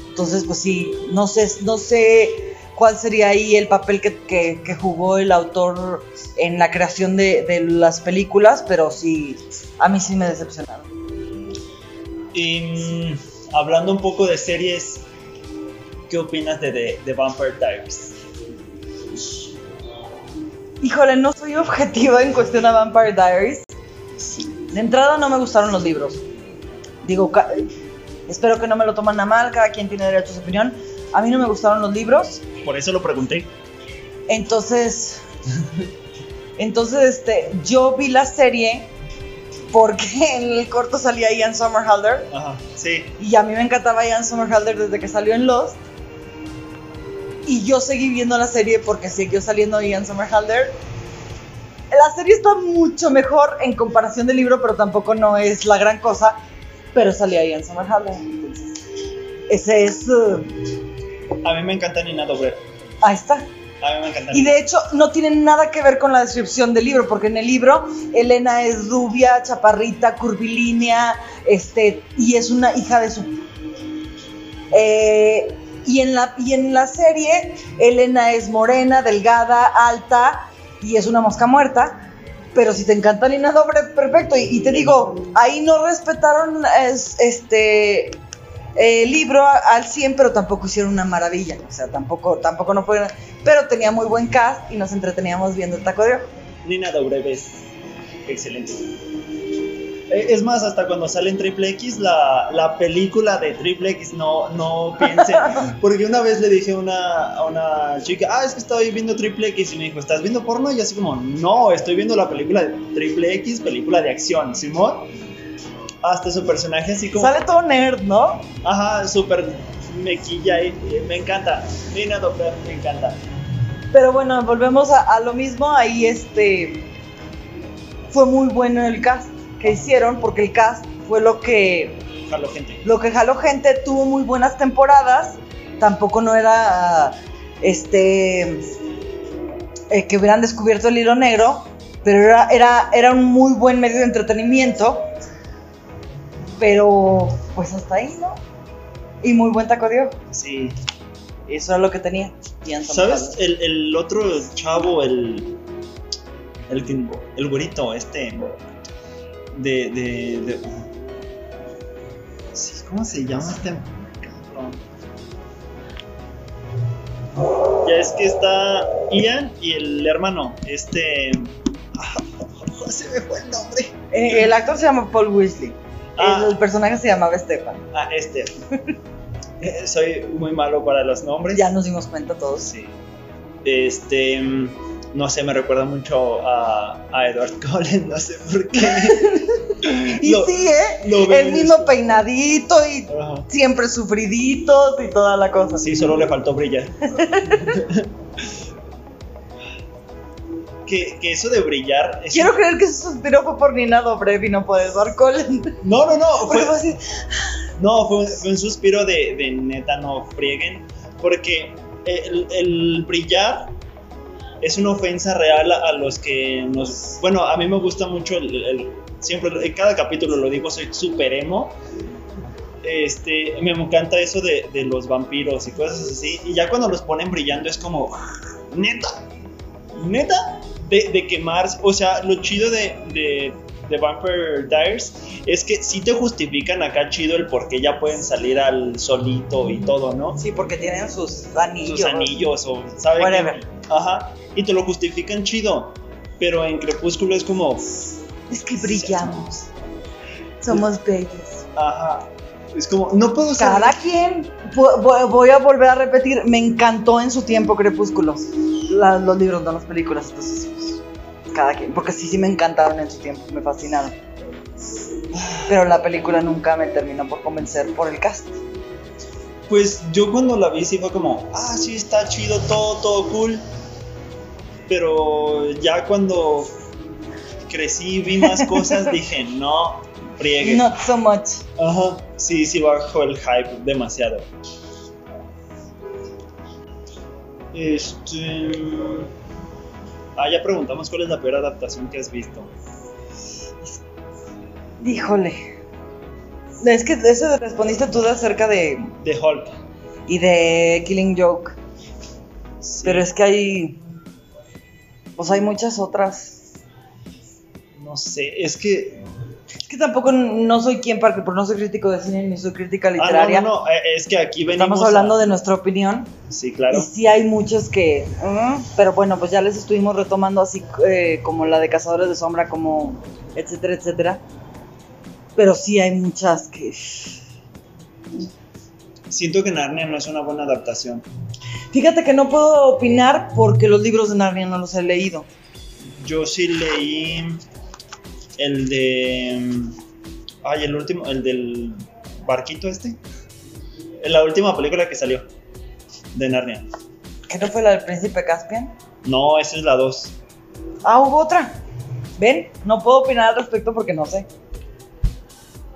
Entonces, pues sí, no sé, no sé cuál sería ahí el papel que, que- jugó el autor en la creación de, de las películas, pero sí, a mí sí me decepcionaron. Y mm, hablando un poco de series, ¿qué opinas de The, The Vampire Diaries? Híjole, no soy objetiva en cuestión a Vampire Diaries. De entrada no me gustaron los libros. Digo, espero que no me lo toman a mal, cada quien tiene derecho a su opinión. A mí no me gustaron los libros, Por eso lo pregunté. entonces, entonces, este, yo vi la serie porque en el corto salía Ian Somerhalder Ajá, sí. y a mí me encantaba Ian Somerhalder desde que salió en Lost. Y yo seguí viendo la serie porque siguió saliendo Ian Somerhalder. La serie está mucho mejor en comparación del libro, pero tampoco no es la gran cosa. Pero salía Ian Somerhalder. entonces, ese es. uh, A mí me encanta Nina Dobrev. ahí está. A mí me encanta Y de hecho, no tiene nada que ver con la descripción del libro, porque en el libro Elena es rubia, chaparrita, curvilínea, este, y es una hija de su. Eh, y, en la, y en la serie, Elena es morena, delgada, alta, y es una mosca muerta. Pero si te encanta Nina Dobre, perfecto. Y, te digo, ahí no respetaron es- este el libro al 100, pero tampoco hicieron una maravilla. O sea, tampoco, tampoco no pudieron. Pero tenía muy buen cast y nos entreteníamos viendo el taco de. Nina Dobrev es excelente. Eh, Es más, hasta cuando sale en Triple X, la, la película de Triple X, no, no piense. Porque una vez le dije a una, a una chica, ah, es que estaba viendo Triple X. Y me dijo, ¿estás viendo porno? Y así como, no, estoy viendo la película de Triple X, película de acción, Simón. Hasta su personaje así como, Sale todo nerd, ¿no? ajá, súper mequilla y y me encanta. Nina Dobrev me encanta. Pero bueno, volvemos a, a lo mismo. Ahí este fue muy bueno el cast que hicieron, porque el cast fue lo que Jalo, gente. lo que jaló gente. Tuvo muy buenas temporadas. Tampoco no era este eh, que hubieran descubierto el hilo negro, pero era, era, era un muy buen medio de entretenimiento. Pero pues hasta ahí, ¿no? Y muy buen taco de. Sí. Eso era lo que tenía. ¿Sabes? El, el otro chavo, el. El, que- el güerito, este. De. de, de- sí, ¿Cómo se llama este? cabrón? Ya es que está Ian y el hermano, este. ah, se me fue el nombre. Eh, el actor se llama Paul Weasley. Ah. El, el personaje se llamaba Stefan. Ah, este. Eh, Soy muy malo para los nombres. Ya nos dimos cuenta todos. Sí. Este. No sé, me recuerda mucho a, a Edward Cullen, no sé por qué. Y Lo- sí, ¿eh? lo el mismo eso. peinadito y Ajá. siempre sufriditos y toda la cosa. Sí, solo le faltó brillar. que, que eso de brillar. es- Quiero creer que su suspiro fue por Nina Dobrev y no por Edward Cullen. No, no, no. Fue, fue así, no, fue, un- fue un suspiro de, de neta, no frieguen. Porque el, el brillar es una ofensa real a, a los que nos. Bueno, a mí me gusta mucho el. el- siempre, en cada capítulo lo digo, soy super emo. Este, me encanta eso de, de los vampiros y cosas así. Y ya cuando los ponen brillando es como. Neta, neta, de, de quemar. O sea, lo chido de, de, de Vampire Diaries es que sí te justifican acá chido el por qué ya pueden salir al solito y todo, ¿no? Sí, porque tienen sus anillos. sus anillos o sabe? Whatever. Ajá. Y te lo justifican chido. Pero en Crepúsculo es como. Es que brillamos. Somos bellos. Ajá. Es como, no puedo ser. Cada quien, vo- vo- voy a volver a repetir, me encantó en su tiempo Crepúsculo. La- los libros, no las películas. Entonces, pues, cada quien, porque sí, sí me encantaron en su tiempo, me fascinaron. Pero la película nunca me terminó por convencer por el cast. Pues yo cuando la vi sí fue como, ah, sí está chido, todo, todo cool. Pero ya cuando crecí y vi más cosas, dije, no, friegue. Not so much. Ajá, sí, sí bajó el hype demasiado. Este. Ah, ya preguntamos cuál es la peor adaptación que has visto. Híjole. Es que eso respondiste tú de acerca de. De Hulk. y de Killing Joke. Sí. Pero es que hay. Pues hay muchas otras. No sé, es que Es que tampoco no soy quien para que, porque no soy crítico de cine ni soy crítica Ah, literaria. no, no, no, eh, es que aquí venimos. Estamos hablando a- de nuestra opinión. Sí, claro. Y sí hay muchos que... mm, pero bueno, pues ya les estuvimos retomando así eh, como la de Cazadores de Sombra, como etcétera, etcétera. Pero sí hay muchas que... Siento que Narnia no es una buena adaptación. Fíjate que no puedo opinar porque los libros de Narnia no los he leído. Yo sí leí el de. Ay, el último, el del barquito este. La última película que salió de Narnia. ¿Que no fue la del Príncipe Caspian? No, esa es la 2. Ah, hubo otra. ¿Ven? No puedo opinar al respecto porque no sé.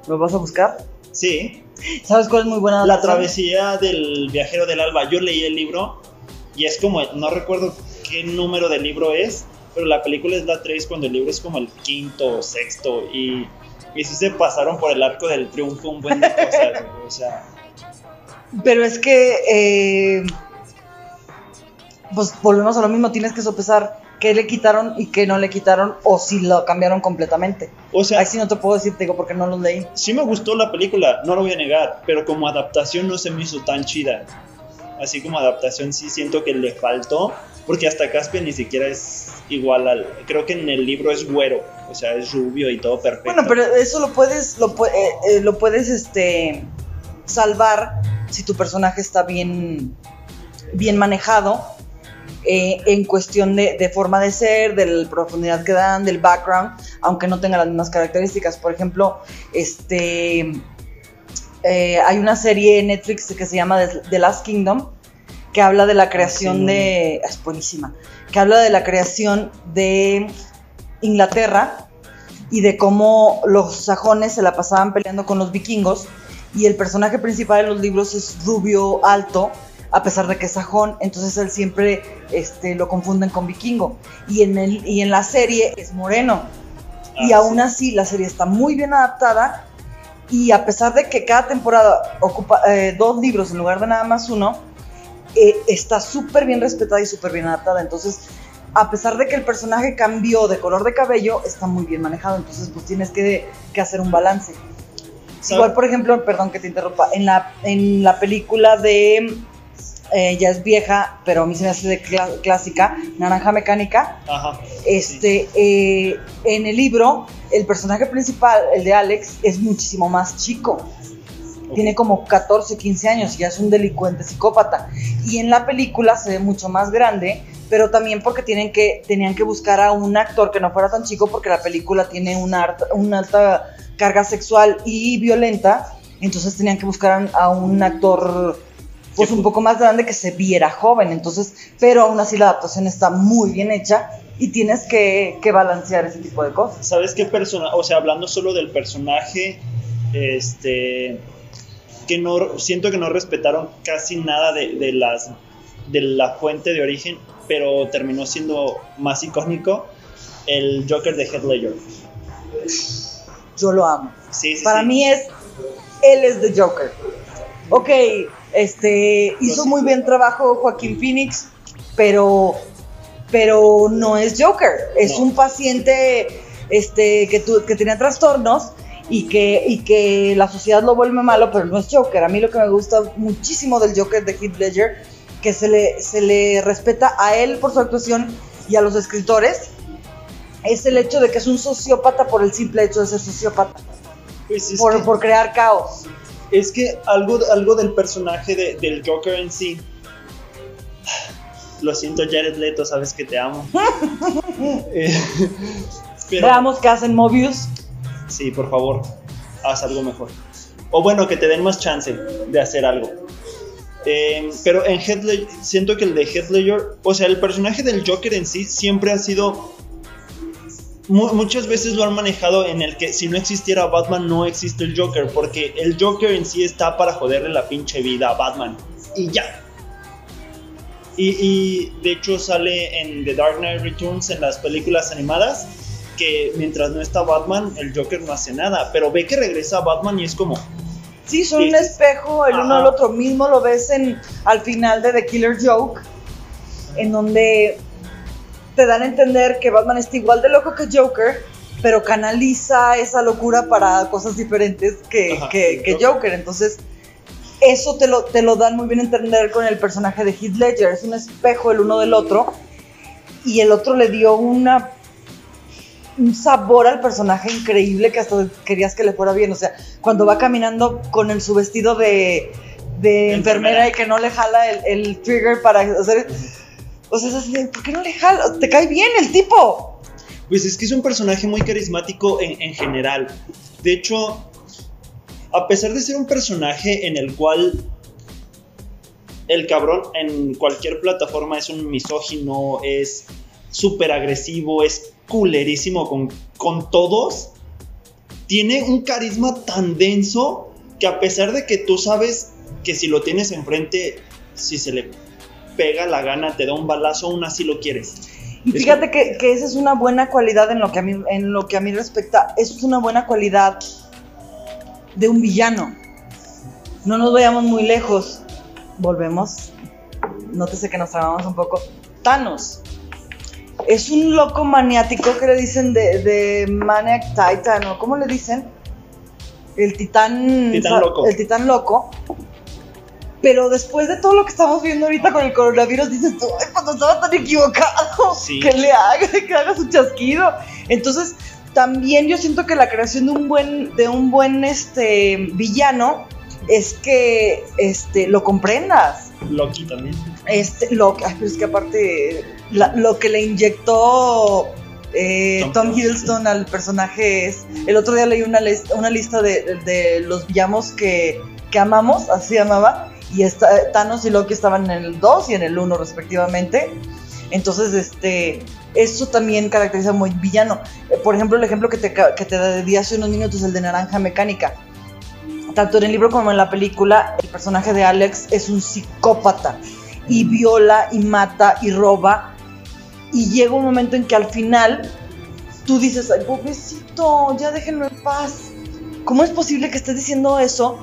¿Lo vas a buscar? Sí, ¿Sabes cuál es muy buena? La travesía del viajero del alba. Yo leí el libro y es como, no recuerdo qué número del libro es, pero la película es la 3 cuando el libro es como el quinto o sexto y, y sí se pasaron por el arco del triunfo un buen de cosas. o sea, Pero es que, eh, pues volvemos a lo mismo, tienes que sopesar qué le quitaron y qué no le quitaron o si lo cambiaron completamente. o sea Ahí sí no te puedo decir, te digo, porque no los leí. sí me gustó la película, no lo voy a negar, pero como adaptación no se me hizo tan chida. Así como adaptación sí siento que le faltó, porque hasta Caspian ni siquiera es igual al... Creo que en el libro es güero, o sea, es rubio y todo perfecto. Bueno, pero eso lo puedes, lo, eh, eh, lo puedes, este, salvar si tu personaje está bien, bien manejado eh, en cuestión de, de forma de ser, de la profundidad que dan, del background, aunque no tenga las mismas características. Por ejemplo, este, eh, hay una serie en Netflix que se llama The Last Kingdom que habla de la creación no, no. de, es buenísima, que habla de la creación de Inglaterra y de cómo los sajones se la pasaban peleando con los vikingos y el personaje principal de los libros es rubio alto a pesar de que es sajón, entonces él siempre este, lo confunden con vikingo y en, el, y en la serie es moreno y Ah, aún sí. así la serie está muy bien adaptada y a pesar de que cada temporada ocupa eh, dos libros en lugar de nada más uno, eh, está súper bien respetada y súper bien adaptada. Entonces, a pesar de que el personaje cambió de color de cabello, está muy bien manejado. Entonces, pues tienes que, que hacer un balance. ¿Sabe? Igual, por ejemplo, perdón que te interrumpa, en la, en la película de, eh, ya es vieja, pero a mí se me hace de clásica, Naranja Mecánica, Ajá. este, eh, en el libro, el personaje principal, el de Alex, es muchísimo más chico. Tiene como 14, 15 años y ya es un delincuente psicópata. Y en la película se ve mucho más grande, pero también porque tienen que, tenían que buscar a un actor que no fuera tan chico porque la película tiene una alta carga sexual y violenta. Entonces tenían que buscar a un actor pues un poco más grande que se viera joven. Entonces, pero aún así la adaptación está muy bien hecha y tienes que, que balancear ese tipo de cosas. ¿Sabes qué persona? O sea, hablando solo del personaje, este. Que no. Siento que no respetaron casi nada de, de las. de la fuente de origen, pero terminó siendo más icónico. El Joker de Heath Ledger. Yo lo amo. Sí, sí, Para sí. mí es, él es The Joker. Ok, este, hizo muy bien trabajo Joaquín Phoenix, pero, pero no es Joker. Es No. un paciente este, que, tu- que tenía trastornos y que, y que la sociedad lo vuelve malo, pero no es Joker. A mí lo que me gusta muchísimo del Joker de Heath Ledger, que se le, se le respeta a él por su actuación y a los escritores, es el hecho de que es un sociópata por el simple hecho de ser sociópata Pues es, por, que, por crear caos. Es que algo, algo del personaje de- del Joker en sí. Lo siento, Jared Leto, sabes que te amo. Eh, pero- Veamos qué hacen Mobius. Sí, por favor, haz algo mejor. O bueno, que te den más chance de hacer algo. Eh, pero en Heath Ledger, siento que el de Heath Ledger, o sea, el personaje del Joker en sí siempre ha sido... mu- muchas veces lo han manejado en el que si no existiera Batman no existe el Joker, porque el Joker en sí está para joderle la pinche vida a Batman. Y ya. Y, y, de hecho sale en The Dark Knight Returns en las películas animadas que mientras no está Batman el Joker no hace nada, pero ve que regresa Batman y es como, Sí, son Sí, un espejo el uno al otro. Mismo lo ves en al final de The Killer Joke, en donde te dan a entender que Batman está igual de loco que Joker, pero canaliza esa locura para cosas diferentes que, Ajá, que- Joker. Joker. Entonces, eso te lo, te lo dan muy bien a entender con el personaje de Heath Ledger. Es un espejo el uno del otro. Y el otro le dio una un sabor al personaje increíble que hasta querías que le fuera bien. O sea, cuando va caminando con el, su vestido de, de enfermera. Enfermera. y que no le jala el, el trigger para hacer. O sea, ¿por qué no le jala? Te cae bien el tipo. Pues es que es un personaje muy carismático en, en general. De hecho, a pesar de ser un personaje en el cual el cabrón en cualquier plataforma es un misógino, es súper agresivo, es culerísimo con, con todos, tiene un carisma tan denso que a pesar de que tú sabes que si lo tienes enfrente, si se le pega la gana, te da un balazo, aún así lo quieres. Y Es fíjate que, que esa es una buena cualidad en lo que a mí, en lo que a mí respecta. Eso es una buena cualidad de un villano. No nos vayamos muy lejos. Volvemos. Nótese que nos trabamos un poco. Thanos. Es un loco maniático que le dicen de, de Maniac Titan, ¿o cómo le dicen? El titán. Titán loco. El titán loco. Pero después de todo lo que estamos viendo ahorita con el coronavirus, dices tú, "Ay, cuando estaba tan equivocado, Sí. que le haga, que haga su chasquido. Entonces, también yo siento que la creación de un buen, de un buen este, villano es que este, lo comprendas. Loki también. Este, lo, ay, pero es que aparte, la- lo que le inyectó eh, Tom. Hiddleston al personaje es. El otro día leí una, lis- una lista de, de los villanos que, que amamos, así se llamaba, y está, Thanos y Loki estaban en el 2 y en el 1 respectivamente. Entonces, este, eso también caracteriza muy villano. Eh, Por ejemplo, el ejemplo que te, que te di hace unos minutos, el de Naranja Mecánica. Tanto en el libro como en la película, el personaje de Alex es un psicópata y viola y mata y roba. Y llega un momento en que al final tú dices, ay, pobrecito, ya déjenlo en paz. ¿Cómo es posible que estés diciendo eso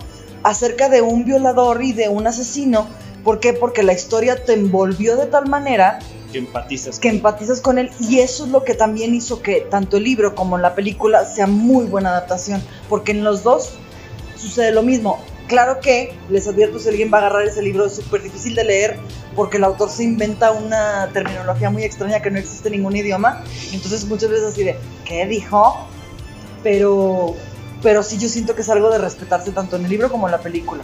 acerca de un violador y de un asesino? ¿Por qué? Porque la historia te envolvió de tal manera Que empatizas. que empatizas con él y eso es lo que también hizo que tanto el libro como la película sea muy buena adaptación, porque en los dos sucede lo mismo. Claro que, les advierto, si alguien va a agarrar ese libro es súper difícil de leer porque el autor se inventa una terminología muy extraña que no existe en ningún idioma, entonces muchas veces así de, ¿qué dijo? Pero, pero sí yo siento que es algo de respetarse tanto en el libro como en la película,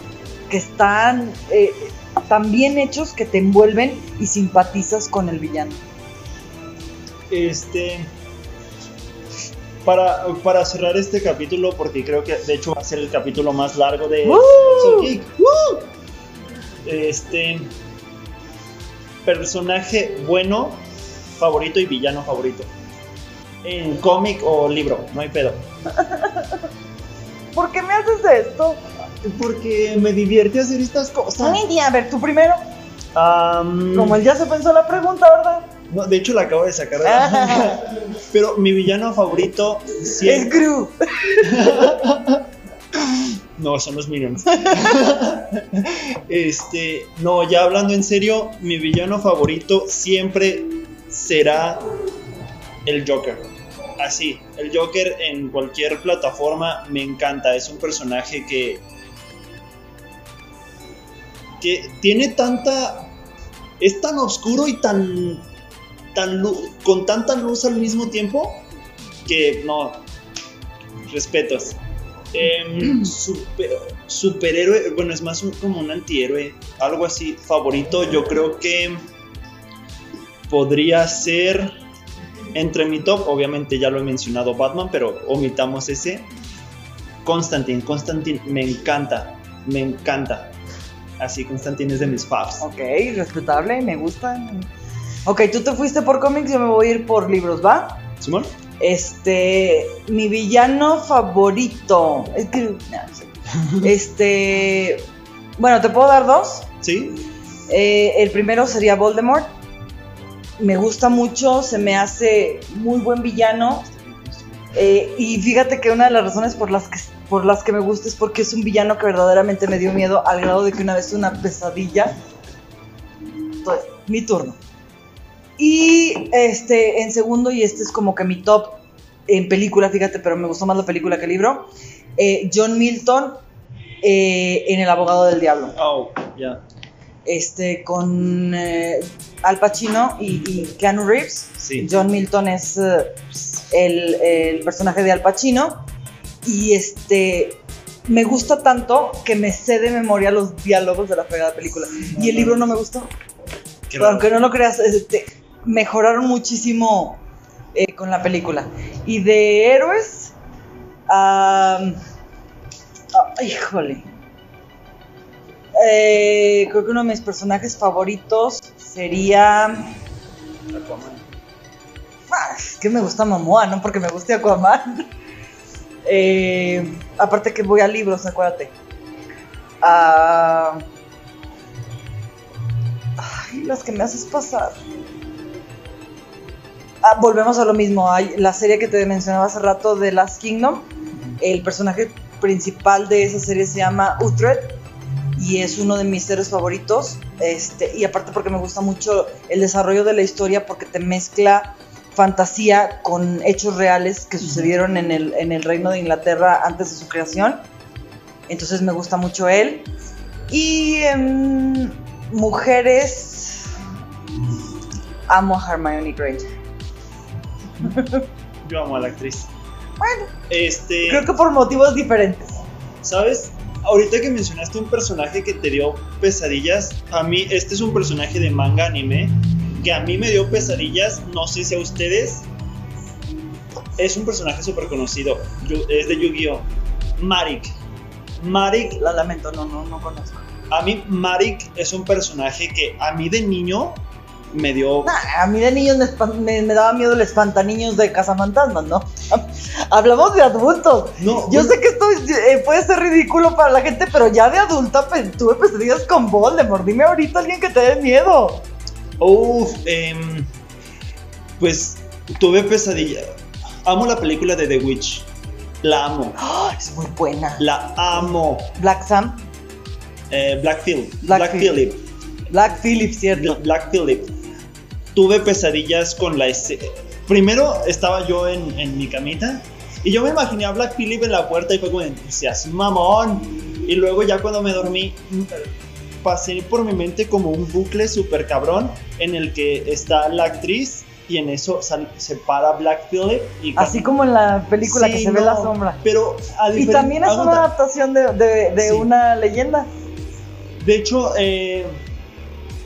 que están eh, tan bien hechos que te envuelven y simpatizas con el villano. Este. Para, para cerrar este capítulo, porque creo que de hecho va a ser el capítulo más largo de ¡Woo! So Geek. ¡Woo! Este. Personaje bueno, favorito y villano favorito. En cómic o libro, no hay pedo. ¿Por qué me haces esto? Porque me divierte hacer estas cosas. Ay, a ver, tú primero. Como él ya se pensó la pregunta, ¿verdad? no, de hecho, la acabo de sacar de la Pero mi villano favorito Es siempre. Gru. No, son los Minions. este, no, ya hablando en serio, mi villano favorito siempre será el Joker. Así, el Joker en cualquier plataforma me encanta. Es un personaje que. que tiene tanta. es tan oscuro y tan. tan con tanta luz al mismo tiempo que no. Respetos. Em, super- superhéroe, bueno, es más un- como un antihéroe, algo así, favorito, yo creo que podría ser entre mi top, obviamente ya lo he mencionado Batman, pero omitamos ese. Constantine, Constantine me encanta, me encanta. Así, Constantine es de mis faves. Ok, respetable, me gusta. Ok, tú te fuiste por cómics, yo me voy a ir por libros, ¿va? ¿Simón? Este, mi villano favorito. Es que, no, no sé. Este, bueno, ¿te puedo dar dos? ¿Sí? Eh, el primero sería Voldemort. Me gusta mucho, se me hace muy buen villano. Eh, y fíjate que una de las razones por las, que, por las que me gusta es porque es un villano que verdaderamente me dio miedo al grado de que una vez una pesadilla. Entonces, mi turno. Y este, en segundo, y este es como que mi top, en película, fíjate, pero me gustó más la película que el libro. Eh, John Milton eh, en El abogado del diablo. Oh, ya. Este, con Al Pacino y, y Keanu Reeves. Sí. John Milton es eh, el, el personaje de Al Pacino. Y este, me gusta tanto que me sé de memoria los diálogos de la fregada película. Y el libro no me gustó. Pero aunque no lo creas, este, mejoraron muchísimo eh, con la película. Y de héroes, ah, híjole. Eh, creo que uno de mis personajes favoritos sería. Aquaman. Ah, es que me gusta Momoa, no porque me guste Aquaman. Eh, aparte que voy a libros, acuérdate. Ah, ay, las que me haces pasar. Ah, volvemos a lo mismo. Hay la serie que te mencionaba hace rato de Last Kingdom. El personaje principal de esa serie se llama Uhtred y es uno de mis héroes favoritos. Este, y aparte porque me gusta mucho el desarrollo de la historia porque te mezcla fantasía con hechos reales que sucedieron en el, en el reino de Inglaterra antes de su creación. Entonces me gusta mucho él. Y em, mujeres, amo a Hermione Granger. Yo amo a la actriz. Bueno, Este. creo que por motivos diferentes. ¿Sabes? Ahorita que mencionaste un personaje que te dio pesadillas, a mí este es un personaje de manga anime que a mí me dio pesadillas, no sé si a ustedes. Es un personaje súper conocido, es de Yu-Gi-Oh! Marik. Marik, La lamento, no, no, no conozco. a mí Marik es un personaje que a mí de niño me dio... Nah, a mí de niños me, espan- me- me daba miedo el espantaniños de Cazafantasmas, ¿no? Hablamos de adultos. No, Yo sé que esto eh, puede ser ridículo para la gente, pero ya de adulta pe- tuve pesadillas con Voldemort. Dime ahorita alguien que te dé miedo. Uf, em, pues tuve pesadilla. Amo la película de The Witch. La amo. ¡Ah! es muy buena. La amo. Black Sam, Eh, Black Phillip. Black Black. Phillip. Black Phillip, cierto. Bla- Black Phillip. Tuve pesadillas con la. Primero estaba yo en, en mi camita y yo me imaginé a Black Phillip en la puerta y fue como, seas mamón. Y luego ya cuando me dormí, mm, pasé por mi mente como un bucle súper cabrón en el que está la actriz y en eso sal- se para Black Phillip y Así como en la película Sí, que se ve la sombra. Pero a Y también es una adaptación de, de- de Sí. una leyenda. De hecho, eh,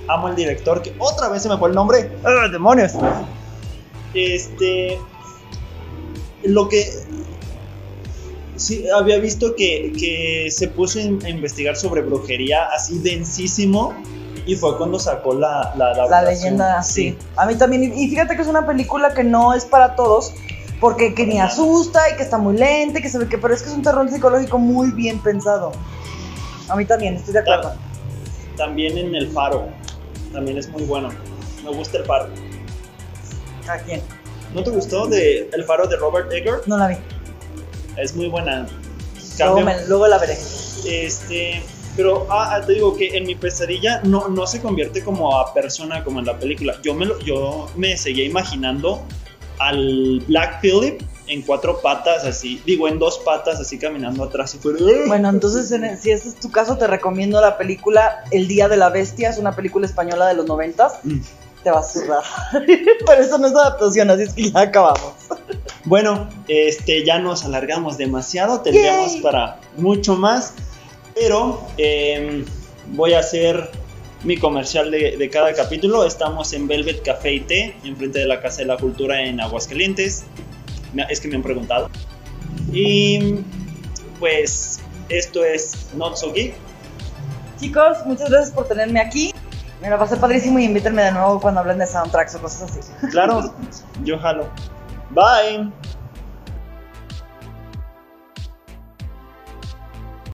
amo al director, que otra vez se me fue el nombre. ¡Ah, demonios! Este. Lo que. Sí, había visto que, que se puso a investigar sobre brujería así densísimo. Y fue cuando sacó la, la, leyenda, sí. A mí también. Y y fíjate que es una película que no es para todos. Porque que ni asusta y que está muy lenta y que se ve que. Pero es que es un terror psicológico muy bien pensado. A mí también, estoy de acuerdo. También en El Faro. También es muy bueno. Me gusta El Faro. ¿A quién? ¿No te gustó de El Faro de Robert Eggers? No la vi. Es muy buena. Luego, me- luego la veré. Este, pero ah, ah, te digo que en mi pesadilla no, no se convierte como a persona como en la película. Yo me, lo, yo me seguía imaginando al Black Phillip en cuatro patas así, digo en dos patas así caminando atrás y fuera. Bueno, entonces en- si ese es tu caso, te recomiendo la película El Día de la Bestia. Es una película española de los noventas. Mm. Te va a zurrar. Pero eso no es adaptación, así es que ya acabamos. Bueno, este, ya nos alargamos demasiado, tendríamos Yay. para mucho más, pero em, voy a hacer mi comercial de, de cada capítulo. Estamos en Velvet Café y Té, enfrente de la Casa de la Cultura en Aguascalientes. Es que me han preguntado. Y pues esto es Not So Geek. Chicos, muchas gracias por tenerme aquí. Me la pasé padrísimo y invítenme de nuevo cuando hablen de soundtracks o cosas así. Claro, yo jalo. Bye.